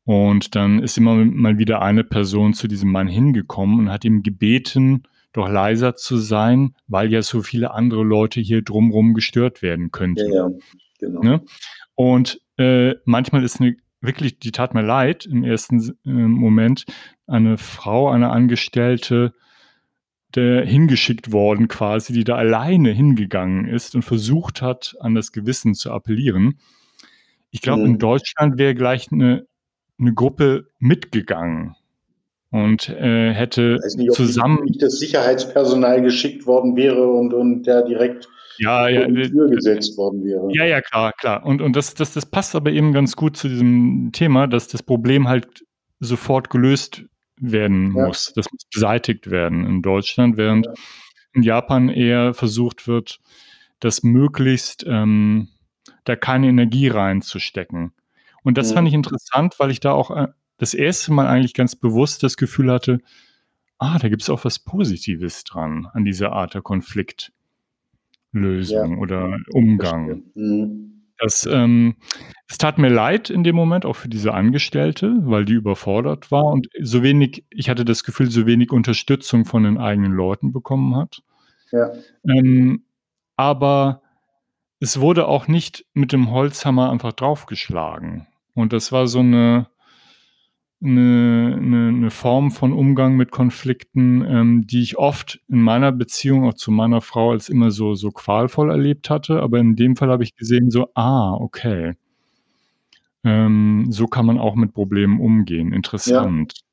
Speaker 1: Und dann ist immer mal wieder eine Person zu diesem Mann hingekommen und hat ihm gebeten, doch leiser zu sein, weil ja so viele andere Leute hier drumherum gestört werden könnten. Ja, ja genau. Ne? Und äh, manchmal ist eine wirklich, die tat mir leid im ersten äh, Moment, eine Frau, eine Angestellte, der hingeschickt worden quasi, die da alleine hingegangen ist und versucht hat, an das Gewissen zu appellieren. Ich glaube, mhm. in Deutschland wäre gleich eine, eine Gruppe mitgegangen und äh, hätte nicht, zusammen.
Speaker 2: Nicht das Sicherheitspersonal geschickt worden wäre und, und der direkt
Speaker 1: ja, ja,
Speaker 2: die Tür gesetzt worden wäre.
Speaker 1: Ja, ja, klar, klar. Und, und das, das, das passt aber eben ganz gut zu diesem Thema, dass das Problem halt sofort gelöst werden ja. muss. Das muss beseitigt werden in Deutschland, während ja. in Japan eher versucht wird, das möglichst ähm, da keine Energie reinzustecken. Und das ja. fand ich interessant, weil ich da auch äh, das erste Mal eigentlich ganz bewusst das Gefühl hatte, ah, da gibt es auch was Positives dran an dieser Art der Konflikt. Lösung ja. oder Umgang. Mhm. Das, ähm, es tat mir leid in dem Moment, auch für diese Angestellte, weil die überfordert war und so wenig, ich hatte das Gefühl, so wenig Unterstützung von den eigenen Leuten bekommen hat. Ja. Ähm, aber es wurde auch nicht mit dem Holzhammer einfach draufgeschlagen. Und das war so eine, eine, eine, eine Form von Umgang mit Konflikten, ähm, die ich oft in meiner Beziehung auch zu meiner Frau als immer so, so qualvoll erlebt hatte. Aber in dem Fall habe ich gesehen, so, ah, okay. Ähm, so kann man auch mit Problemen umgehen. Interessant. Ja.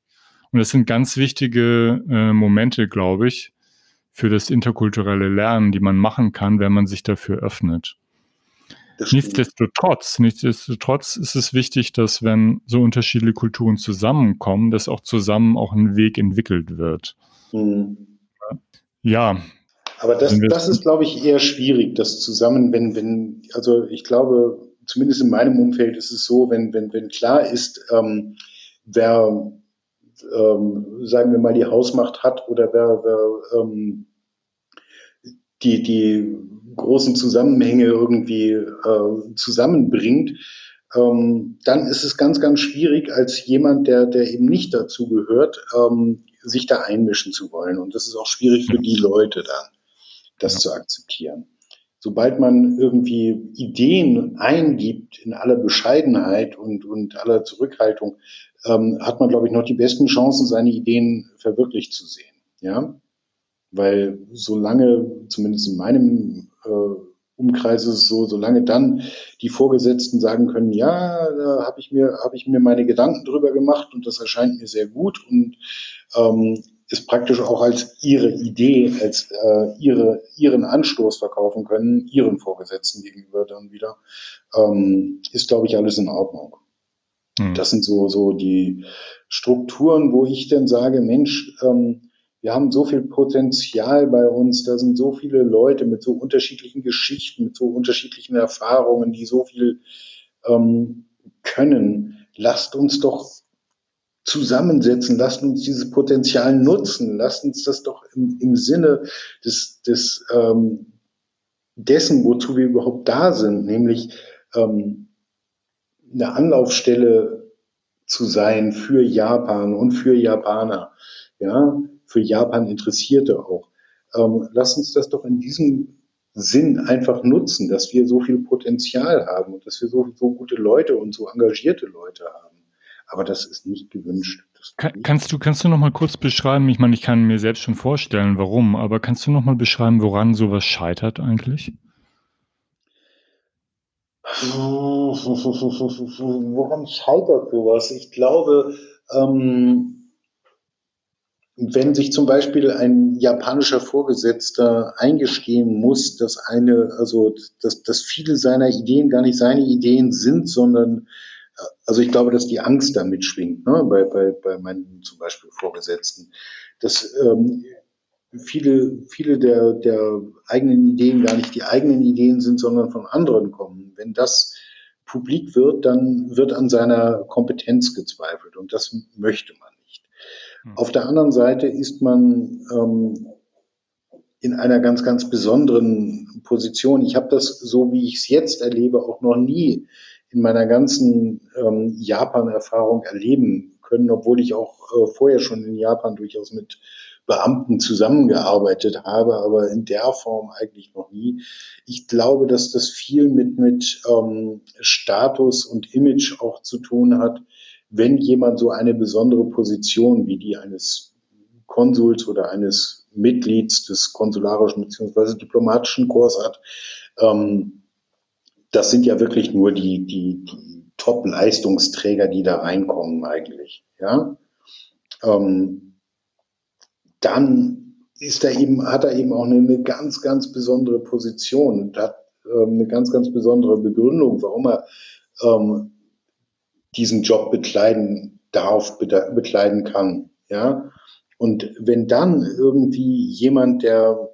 Speaker 1: Und das sind ganz wichtige äh, Momente, glaube ich, für das interkulturelle Lernen, die man machen kann, wenn man sich dafür öffnet. Nichtsdestotrotz, nichtsdestotrotz ist es wichtig, dass wenn so unterschiedliche Kulturen zusammenkommen, dass auch zusammen auch ein Weg entwickelt wird. Mhm. Ja.
Speaker 2: Aber das, das ist, glaube ich, eher schwierig, das zusammen, wenn, wenn, also ich glaube, zumindest in meinem Umfeld ist es so, wenn, wenn, wenn klar ist, ähm, wer, ähm, sagen wir mal, die Hausmacht hat oder wer, wer ähm, die, die großen Zusammenhänge irgendwie äh, zusammenbringt, ähm, dann ist es ganz, ganz schwierig, als jemand, der, der eben nicht dazu gehört, ähm, sich da einmischen zu wollen. Und das ist auch schwierig für die Leute dann, das ja. zu akzeptieren. Sobald man irgendwie Ideen eingibt in aller Bescheidenheit und, und aller Zurückhaltung, ähm, hat man, glaube ich, noch die besten Chancen, seine Ideen verwirklicht zu sehen. Ja, weil solange, zumindest in meinem äh, Umkreis ist es so, solange dann die Vorgesetzten sagen können, ja, da habe ich mir, habe ich mir meine Gedanken drüber gemacht und das erscheint mir sehr gut und ähm, ist praktisch auch als ihre Idee, als äh, ihre, ihren Anstoß verkaufen können, ihren Vorgesetzten gegenüber dann wieder, ähm, ist, glaube ich, alles in Ordnung. Hm. Das sind so, so die Strukturen, wo ich dann sage, Mensch, ähm, wir haben so viel Potenzial bei uns, da sind so viele Leute mit so unterschiedlichen Geschichten, mit so unterschiedlichen Erfahrungen, die so viel ähm, können. Lasst uns doch zusammensetzen, lasst uns dieses Potenzial nutzen, lasst uns das doch im, im Sinne des, des ähm, dessen, wozu wir überhaupt da sind, nämlich ähm, eine Anlaufstelle zu sein für Japan und für Japaner. Ja, für Japan Interessierte auch. Ähm, lass uns das doch in diesem Sinn einfach nutzen, dass wir so viel Potenzial haben und dass wir so, so gute Leute und so engagierte Leute haben. Aber das ist nicht gewünscht.
Speaker 1: Kann, nicht kannst du, kannst du noch mal kurz beschreiben, ich meine, ich kann mir selbst schon vorstellen, warum, aber kannst du noch mal beschreiben, woran sowas scheitert eigentlich?
Speaker 2: Woran scheitert sowas? Ich glaube, ähm, wenn sich zum Beispiel ein japanischer Vorgesetzter eingestehen muss, dass eine, also dass, dass viele seiner Ideen gar nicht seine Ideen sind, sondern äh, also ich glaube, dass die Angst da mitschwingt, ne, bei, bei, bei meinen zum Beispiel Vorgesetzten. Dass ähm, viele, viele der, der eigenen Ideen gar nicht die eigenen Ideen sind, sondern von anderen kommen. Wenn das publik wird, dann wird an seiner Kompetenz gezweifelt und das möchte man. Hm. Auf der anderen Seite ist man ähm, in einer ganz, ganz besonderen Position. Ich habe das, so wie ich es jetzt erlebe, auch noch nie in meiner ganzen ähm, Japan-Erfahrung erleben können, obwohl ich auch äh, vorher schon in Japan durchaus mit Beamten zusammengearbeitet habe, aber in der Form eigentlich noch nie. Ich glaube, dass das viel mit, mit ähm, Status und Image auch zu tun hat, wenn jemand so eine besondere Position wie die eines Konsuls oder eines Mitglieds des konsularischen bzw. diplomatischen Korps hat, ähm, das sind ja wirklich nur die, die, die Top-Leistungsträger, die da reinkommen eigentlich. Ja? Ähm, dann ist er eben, hat er eben auch eine, eine ganz, ganz besondere Position und hat ähm, eine ganz, ganz besondere Begründung, warum er ähm, diesen Job bekleiden darf, bekleiden kann. Ja? Und wenn dann irgendwie jemand, der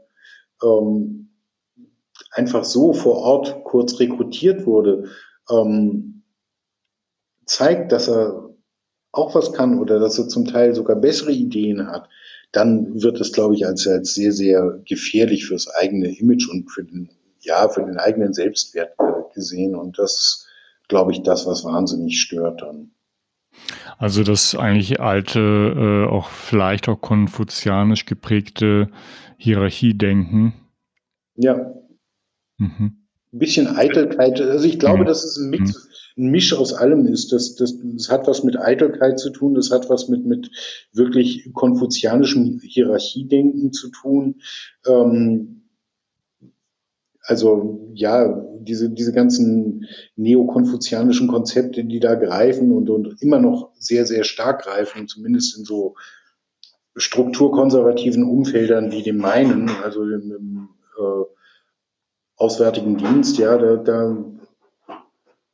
Speaker 2: ähm, einfach so vor Ort kurz rekrutiert wurde, ähm, zeigt, dass er auch was kann oder dass er zum Teil sogar bessere Ideen hat, dann wird es, glaube ich, als, als sehr, sehr gefährlich fürs eigene Image und für den, ja, für den eigenen Selbstwert gesehen. Und das glaube ich, das, was wahnsinnig stört dann.
Speaker 1: Also das eigentlich alte, äh, auch vielleicht auch konfuzianisch geprägte Hierarchiedenken.
Speaker 2: Ja. Mhm. Ein bisschen Eitelkeit. Also ich glaube, mhm. dass es ein Mix, mhm. ein Misch aus allem ist. Das, das, das hat was mit Eitelkeit zu tun, das hat was mit, mit wirklich konfuzianischem Hierarchiedenken zu tun. Ähm, also ja, diese, diese ganzen neokonfuzianischen Konzepte, die da greifen und, und immer noch sehr, sehr stark greifen, zumindest in so strukturkonservativen Umfeldern wie dem meinen, also im, äh, Auswärtigen Dienst, ja, da, da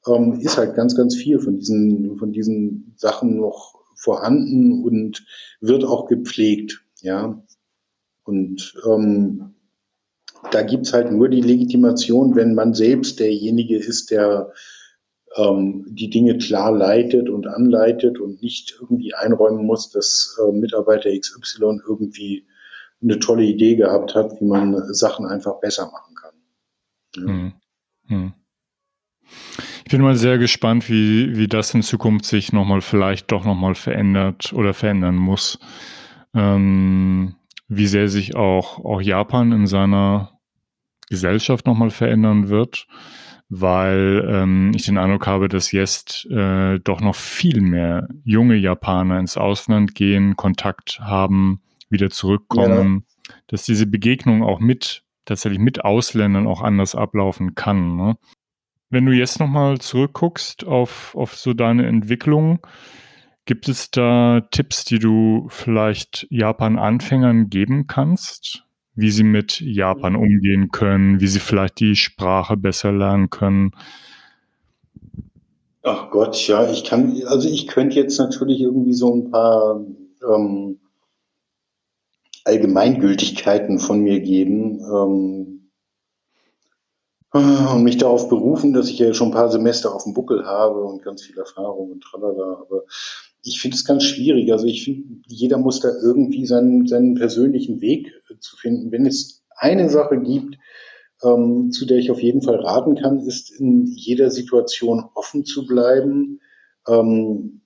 Speaker 2: ähm, ist halt ganz, ganz viel von diesen, von diesen Sachen noch vorhanden und wird auch gepflegt, ja. Und ähm, da gibt's halt nur die Legitimation, wenn man selbst derjenige ist, der ähm, die Dinge klar leitet und anleitet und nicht irgendwie einräumen muss, dass äh, Mitarbeiter XY irgendwie eine tolle Idee gehabt hat, wie man Sachen einfach besser machen kann. Ja. Hm. Hm.
Speaker 1: Ich bin mal sehr gespannt, wie, wie das in Zukunft sich nochmal vielleicht doch nochmal verändert oder verändern muss. Ähm, wie sehr sich auch, auch Japan in seiner Gesellschaft nochmal verändern wird, weil ähm, ich den Eindruck habe, dass jetzt äh, doch noch viel mehr junge Japaner ins Ausland gehen, Kontakt haben, wieder zurückkommen, ja. dass diese Begegnung auch mit, tatsächlich mit Ausländern auch anders ablaufen kann. Ne? Wenn du jetzt nochmal zurückguckst auf, auf so deine Entwicklung, gibt es da Tipps, die du vielleicht Japan-Anfängern geben kannst? Wie sie mit Japan umgehen können, wie sie vielleicht die Sprache besser lernen können.
Speaker 2: Ach Gott, ja, ich kann, also ich könnte jetzt natürlich irgendwie so ein paar ähm, Allgemeingültigkeiten von mir geben ähm, und mich darauf berufen, dass ich ja schon ein paar Semester auf dem Buckel habe und ganz viel Erfahrung und tralala, aber ich finde es ganz schwierig. Also ich finde, jeder muss da irgendwie seinen, seinen persönlichen Weg äh, zu finden. Wenn es eine Sache gibt, ähm, zu der ich auf jeden Fall raten kann, ist in jeder Situation offen zu bleiben. Ähm,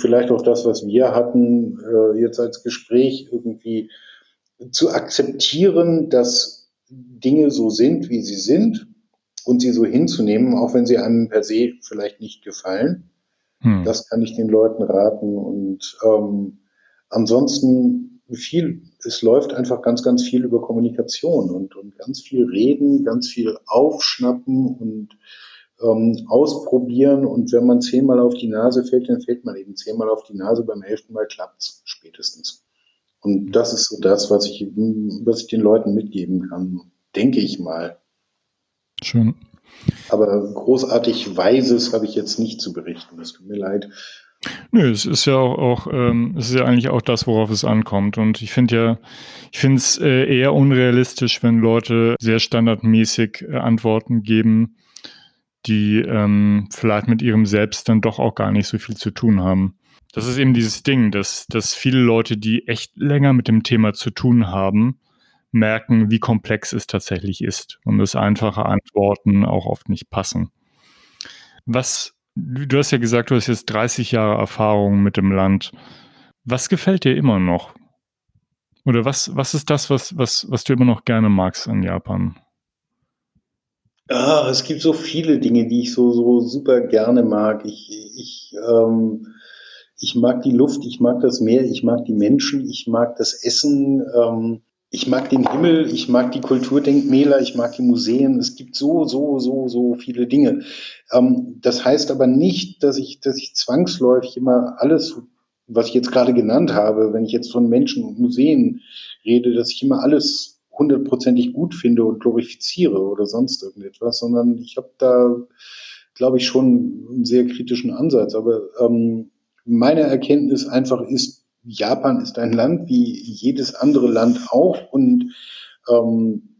Speaker 2: vielleicht auch das, was wir hatten, äh, jetzt als Gespräch irgendwie zu akzeptieren, dass Dinge so sind, wie sie sind und sie so hinzunehmen, auch wenn sie einem per se vielleicht nicht gefallen. Hm. Das kann ich den Leuten raten. Und ähm, ansonsten viel, es läuft einfach ganz, ganz viel über Kommunikation und, und ganz viel reden, ganz viel aufschnappen und ähm, ausprobieren. Und wenn man zehnmal auf die Nase fällt, dann fällt man eben zehnmal auf die Nase. Beim elften Mal klappt's spätestens. Und das ist so das, was ich, was ich den Leuten mitgeben kann, denke ich mal.
Speaker 1: Schön.
Speaker 2: Aber großartig Weises habe ich jetzt nicht zu berichten. Es tut mir leid.
Speaker 1: Nö, es ist ja auch, auch ähm, es ist ja eigentlich auch das, worauf es ankommt. Und ich finde ja, ich finde es äh, eher unrealistisch, wenn Leute sehr standardmäßig äh, Antworten geben, die ähm, vielleicht mit ihrem Selbst dann doch auch gar nicht so viel zu tun haben. Das ist eben dieses Ding, dass, dass viele Leute, die echt länger mit dem Thema zu tun haben, merken, wie komplex es tatsächlich ist und dass einfache Antworten auch oft nicht passen. Was, du hast ja gesagt, du hast jetzt 30 Jahre Erfahrung mit dem Land. Was gefällt dir immer noch? Oder was, was ist das, was, was, was du immer noch gerne magst an Japan?
Speaker 2: Ah, es gibt so viele Dinge, die ich so, so super gerne mag. Ich, ich, ähm, ich mag die Luft, ich mag das Meer, ich mag die Menschen, ich mag das Essen. Ähm, ich mag den Himmel, ich mag die Kulturdenkmäler, ich mag die Museen. Es gibt so, so, so, so viele Dinge. Ähm, das heißt aber nicht, dass ich, dass ich zwangsläufig immer alles, was ich jetzt gerade genannt habe, wenn ich jetzt von Menschen und Museen rede, dass ich immer alles hundertprozentig gut finde und glorifiziere oder sonst irgendetwas, sondern ich habe da, glaube ich, schon einen sehr kritischen Ansatz. Aber ähm, meine Erkenntnis einfach ist, Japan ist ein Land wie jedes andere Land auch und ähm,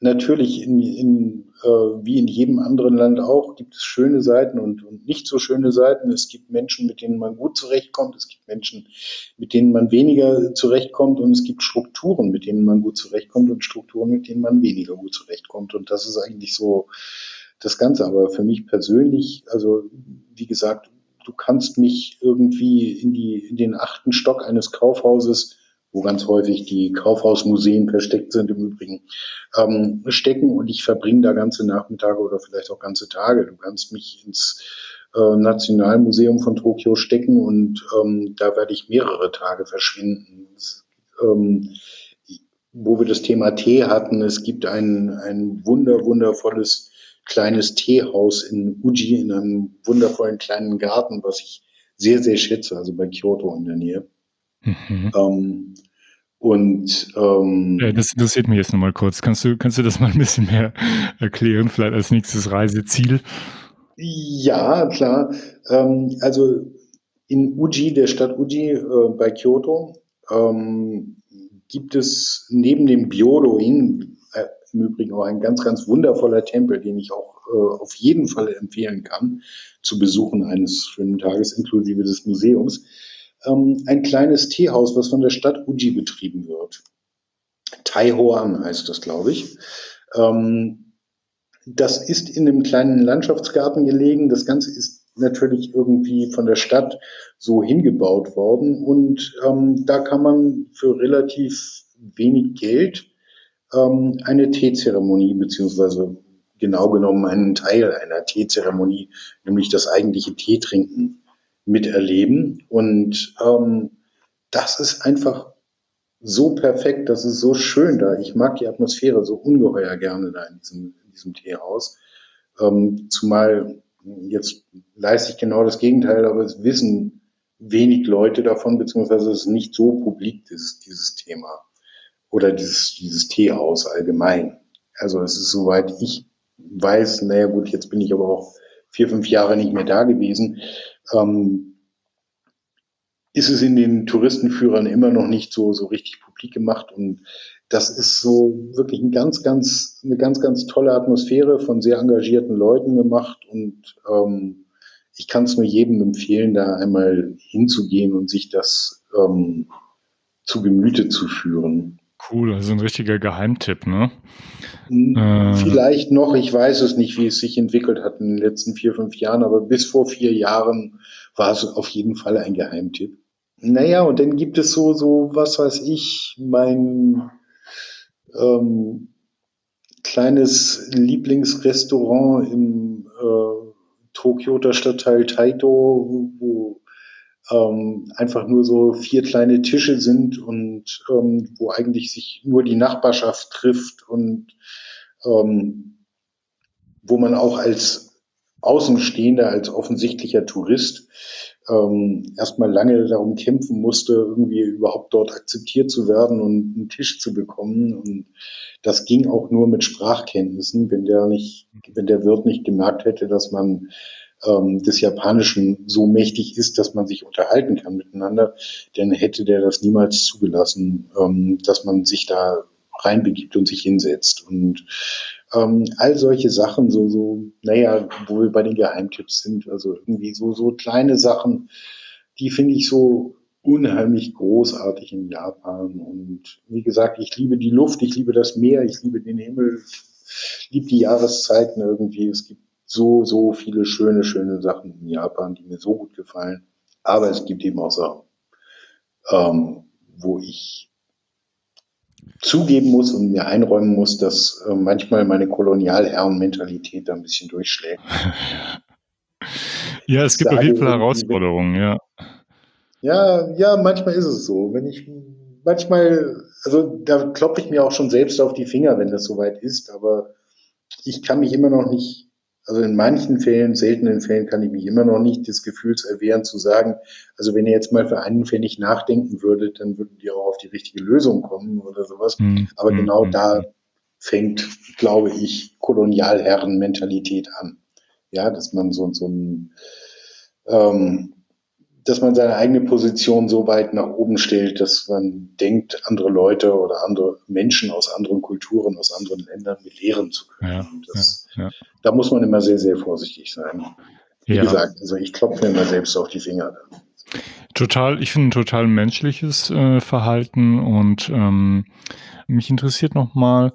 Speaker 2: natürlich in, in, äh, wie in jedem anderen Land auch gibt es schöne Seiten und, und nicht so schöne Seiten. Es gibt Menschen, mit denen man gut zurechtkommt. Es gibt Menschen, mit denen man weniger zurechtkommt und es gibt Strukturen, mit denen man gut zurechtkommt und Strukturen, mit denen man weniger gut zurechtkommt. Und das ist eigentlich so das Ganze. Aber für mich persönlich, also wie gesagt, du kannst mich irgendwie in, die, in den achten Stock eines Kaufhauses, wo ganz häufig die Kaufhausmuseen versteckt sind im Übrigen, ähm, stecken und ich verbringe da ganze Nachmittage oder vielleicht auch ganze Tage. Du kannst mich ins äh, Nationalmuseum von Tokio stecken und ähm, da werde ich mehrere Tage verschwinden. ähm, wo wir das Thema Tee hatten, es gibt ein, ein wunder, wundervolles kleines Teehaus in Uji in einem wundervollen kleinen Garten, was ich sehr, sehr schätze, also bei Kyoto in der Nähe. Mhm. Ähm, und ähm,
Speaker 1: das interessiert mich jetzt nochmal kurz. Kannst du, kannst du das mal ein bisschen mehr erklären, vielleicht als nächstes Reiseziel?
Speaker 2: Ja, klar. Ähm, also in Uji, der Stadt Uji äh, bei Kyoto, ähm, gibt es neben dem Byodo-in, im Übrigen auch ein ganz, ganz wundervoller Tempel, den ich auch äh, auf jeden Fall empfehlen kann, zu besuchen eines schönen Tages, inklusive des Museums. Ähm, ein kleines Teehaus, was von der Stadt Uji betrieben wird. Taihoan heißt das, glaube ich. Ähm, das ist in einem kleinen Landschaftsgarten gelegen. Das Ganze ist natürlich irgendwie von der Stadt so hingebaut worden. Und ähm, da kann man für relativ wenig Geld ähm, eine Teezeremonie, beziehungsweise genau genommen einen Teil einer Teezeremonie, nämlich das eigentliche Teetrinken, miterleben. Und ähm, das ist einfach so perfekt, das ist so schön da. Ich mag die Atmosphäre so ungeheuer gerne da in diesem, in diesem Teehaus. Ähm, zumal jetzt leiste ich genau das Gegenteil, aber es wissen wenig Leute davon, beziehungsweise es ist nicht so publik, dieses, dieses Thema oder dieses, dieses Teehaus allgemein. Also es ist soweit ich weiß, naja gut, jetzt bin ich aber auch vier, fünf Jahre nicht mehr da gewesen, ähm, ist es in den Touristenführern immer noch nicht so, so richtig publik gemacht und das ist so wirklich ein ganz, ganz, eine ganz, ganz tolle Atmosphäre von sehr engagierten Leuten gemacht und ähm, ich kann es nur jedem empfehlen, da einmal hinzugehen und sich das ähm, zu Gemüte zu führen.
Speaker 1: Cool, also ein richtiger Geheimtipp, ne?
Speaker 2: Hm, äh. Vielleicht noch, ich weiß es nicht, wie es sich entwickelt hat in den letzten vier, fünf Jahren, aber bis vor vier Jahren war es auf jeden Fall ein Geheimtipp. Naja, und dann gibt es so, so, was weiß ich, mein, ähm, kleines Lieblingsrestaurant im äh, Tokioter Stadtteil Taito, wo ähm, einfach nur so vier kleine Tische sind und ähm, wo eigentlich sich nur die Nachbarschaft trifft und ähm, wo man auch als Außenstehender, als offensichtlicher Tourist ähm, erstmal lange darum kämpfen musste, irgendwie überhaupt dort akzeptiert zu werden und einen Tisch zu bekommen. Und das ging auch nur mit Sprachkenntnissen, wenn der nicht, wenn der Wirt nicht gemerkt hätte, dass man ähm, des Japanischen so mächtig ist, dass man sich unterhalten kann miteinander, dann hätte der das niemals zugelassen, ähm, dass man sich da reinbegibt und sich hinsetzt. Und ähm, all solche Sachen, so, so, naja, wo wir bei den Geheimtipps sind, also irgendwie so, so kleine Sachen, die finde ich so unheimlich großartig in Japan. Und wie gesagt, ich liebe die Luft, ich liebe das Meer, ich liebe den Himmel, liebe die Jahreszeiten irgendwie. Es gibt so, so viele schöne, schöne Sachen in Japan, die mir so gut gefallen. Aber es gibt eben auch Sachen, ähm, wo ich zugeben muss und mir einräumen muss, dass äh, manchmal meine Kolonialherrenmentalität da ein bisschen durchschlägt.
Speaker 1: ja, es gibt auf jeden Fall Herausforderungen, ja.
Speaker 2: Ja, ja, manchmal ist es so. Wenn ich manchmal, also da kloppe ich mir auch schon selbst auf die Finger, wenn das soweit ist, aber ich kann mich immer noch nicht also in manchen Fällen, seltenen Fällen kann ich mich immer noch nicht des Gefühls erwehren zu sagen, also wenn ihr jetzt mal für einen Pfennig nachdenken würdet, dann würden die auch auf die richtige Lösung kommen oder sowas. Mhm. Aber hm, genau mhm. da fängt, glaube ich, Kolonialherrenmentalität an. Ja, dass man so, so ein, ähm, dass man seine eigene Position so weit nach oben stellt, dass man denkt, andere Leute oder andere Menschen aus anderen Kulturen, aus anderen Ländern belehren zu können. Ja, das, ja, ja. Da muss man immer sehr, sehr vorsichtig sein. Wie gesagt, also ich klopfe mir immer selbst auf die Finger.
Speaker 1: Total, ich finde ein total menschliches äh, Verhalten und ähm, mich interessiert nochmal,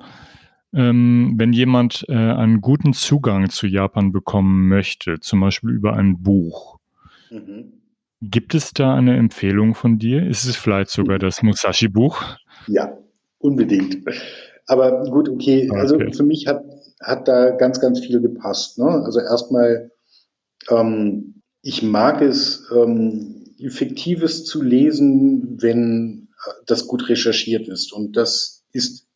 Speaker 1: ähm, wenn jemand äh, einen guten Zugang zu Japan bekommen möchte, zum Beispiel über ein Buch. Mhm Gibt es da eine Empfehlung von dir? Ist es vielleicht sogar das Musashi-Buch?
Speaker 2: Ja, unbedingt. Aber gut, okay. Also okay. Also für mich hat, hat da ganz, ganz viel gepasst. Ne? Also erstmal, ähm, ich mag es, ähm, Fiktives zu lesen, wenn das gut recherchiert ist. Und das ist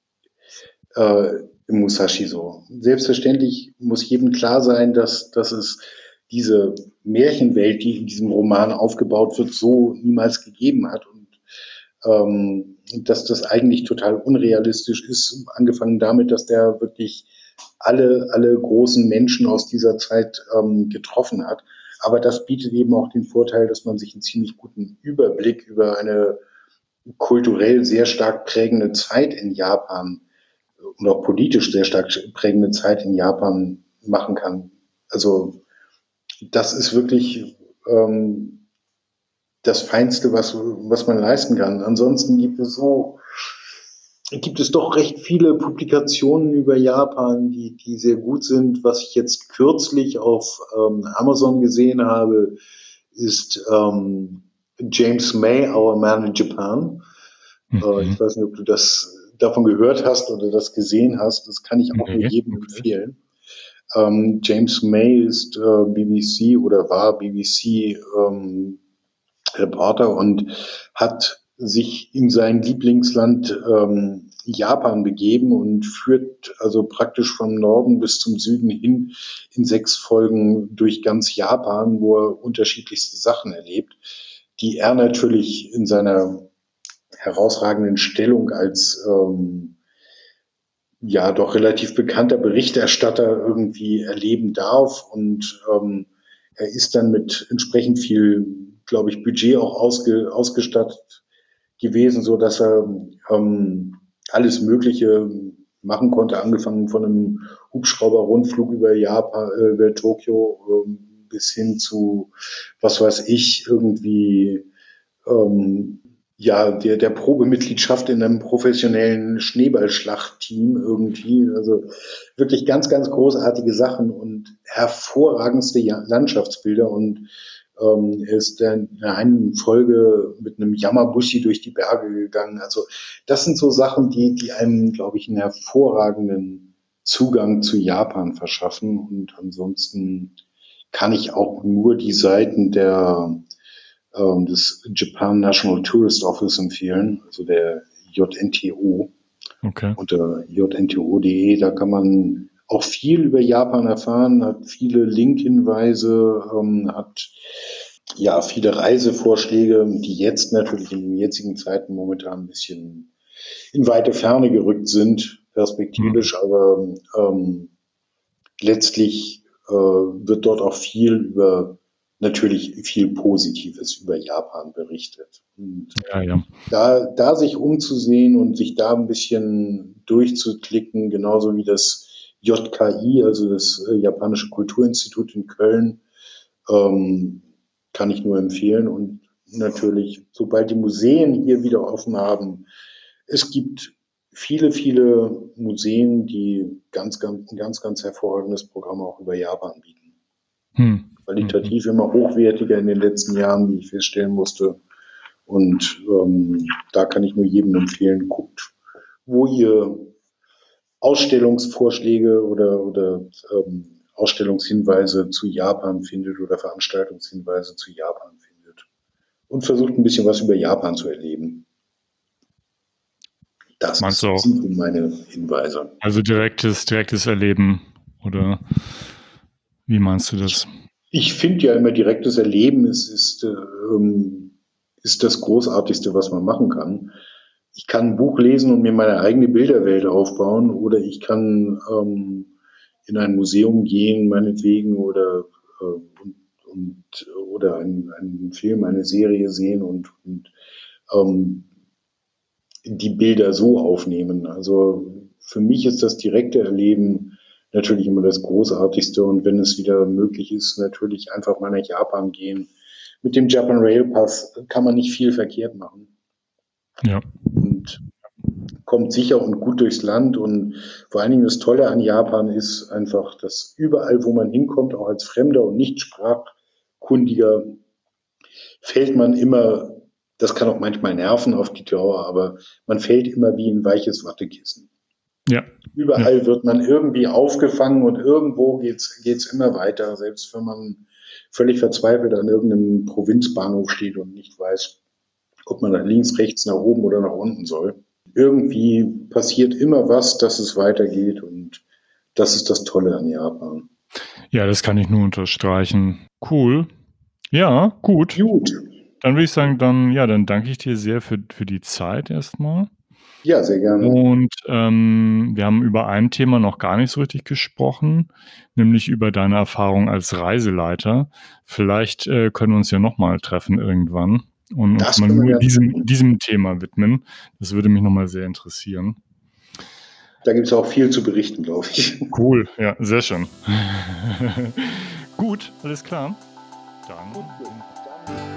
Speaker 2: äh, im Musashi so. Selbstverständlich muss jedem klar sein, dass, dass es diese Märchenwelt, die in diesem Roman aufgebaut wird, so niemals gegeben hat und ähm, dass das eigentlich total unrealistisch ist, angefangen damit, dass der wirklich alle, alle großen Menschen aus dieser Zeit ähm, getroffen hat. Aber das bietet eben auch den Vorteil, dass man sich einen ziemlich guten Überblick über eine kulturell sehr stark prägende Zeit in Japan und auch politisch sehr stark prägende Zeit in Japan machen kann. Also das ist wirklich ähm, das Feinste, was, was man leisten kann. Ansonsten gibt es so, gibt es doch recht viele Publikationen über Japan, die, die sehr gut sind. Was ich jetzt kürzlich auf ähm, Amazon gesehen habe, ist ähm, James May, Our Man in Japan. Mhm. Äh, ich weiß nicht, ob du das davon gehört hast oder das gesehen hast. Das kann ich auch mhm. nur jedem empfehlen. Ähm, James May ist äh, BBC oder war BBC ähm, Reporter und hat sich in sein Lieblingsland ähm, Japan begeben und führt also praktisch vom Norden bis zum Süden hin in sechs Folgen durch ganz Japan, wo er unterschiedlichste Sachen erlebt, die er natürlich in seiner herausragenden Stellung als ähm, ja doch relativ bekannter Berichterstatter irgendwie erleben darf. Und ähm, er ist dann mit entsprechend viel, glaube ich, Budget auch ausge, ausgestattet gewesen, so dass er ähm, alles Mögliche machen konnte, angefangen von einem Hubschrauber-Rundflug über Japan, äh, über Tokio äh, bis hin zu, was weiß ich, irgendwie ähm, ja, der, der Probemitgliedschaft in einem professionellen Schneeballschlachtteam irgendwie. Also wirklich ganz, ganz großartige Sachen und hervorragendste Landschaftsbilder und ähm, ist in einer Folge mit einem Yamabushi durch die Berge gegangen. Also das sind so Sachen, die, die einem, glaube ich, einen hervorragenden Zugang zu Japan verschaffen. Und ansonsten kann ich auch nur die Seiten der, ähm, des Japan National Tourist Office empfehlen, also der JNTO. Okay. Unter jnto.de, da kann man auch viel über Japan erfahren, hat viele Link-Hinweise, ähm, hat ja viele Reisevorschläge, die jetzt natürlich in den jetzigen Zeiten momentan ein bisschen in weite Ferne gerückt sind, perspektivisch, mhm. aber ähm, letztlich äh, wird dort auch viel über natürlich viel Positives über Japan berichtet. Und ja, ja. Da, da sich umzusehen und sich da ein bisschen durchzuklicken, genauso wie das JKI, also das äh, Japanische Kulturinstitut in Köln, ähm, kann ich nur empfehlen. Und natürlich, sobald die Museen hier wieder offen haben, es gibt viele, viele Museen, die ganz, ganz, ein ganz, ganz hervorragendes Programm auch über Japan bieten. Hm. Qualitativ immer hochwertiger in den letzten Jahren, wie ich feststellen musste. Und ähm, da kann ich nur jedem empfehlen, guckt, wo ihr Ausstellungsvorschläge oder, oder ähm, Ausstellungshinweise zu Japan findet oder Veranstaltungshinweise zu Japan findet. Und versucht ein bisschen was über Japan zu erleben.
Speaker 1: Das Meinst sind
Speaker 2: meine Hinweise.
Speaker 1: Also direktes, direktes Erleben oder wie meinst du das?
Speaker 2: Ich finde ja immer direktes Erleben ist, ist, ähm, ist das Großartigste, was man machen kann. Ich kann ein Buch lesen und mir meine eigene Bilderwelt aufbauen oder ich kann ähm, in ein Museum gehen, meinetwegen, oder, äh, und, und, oder einen, einen Film, eine Serie sehen und, und ähm, die Bilder so aufnehmen. Also für mich ist das direkte Erleben natürlich immer das Großartigste und wenn es wieder möglich ist, natürlich einfach mal nach Japan gehen. Mit dem Japan Rail Pass kann man nicht viel verkehrt machen. Ja. Und kommt sicher und gut durchs Land und vor allen Dingen das Tolle an Japan ist einfach, dass überall, wo man hinkommt, auch als Fremder und nicht Sprachkundiger, fällt man immer das kann auch manchmal nerven auf die Dauer, aber man fällt immer wie ein weiches Wattekissen. Ja. Überall ja. wird man irgendwie aufgefangen und irgendwo geht's geht's immer weiter, selbst wenn man völlig verzweifelt an irgendeinem Provinzbahnhof steht und nicht weiß, ob man nach links, rechts, nach oben oder nach unten soll. Irgendwie passiert immer was, dass es weitergeht und das ist das Tolle an Japan.
Speaker 1: Ja, das kann ich nur unterstreichen. Cool. Ja, gut. Gut. Dann würde ich sagen, dann, ja, dann danke ich dir sehr für, für die Zeit erstmal.
Speaker 2: Ja, sehr gerne.
Speaker 1: Und ähm, wir haben über ein Thema noch gar nicht so richtig gesprochen, nämlich über deine Erfahrung als Reiseleiter. Vielleicht äh, können wir uns ja nochmal treffen irgendwann und das uns mal nur diesem, diesem Thema widmen. Das würde mich nochmal sehr interessieren.
Speaker 2: Da gibt es auch viel zu berichten, glaube ich.
Speaker 1: Cool, ja, sehr schön. Gut, alles klar. Dann.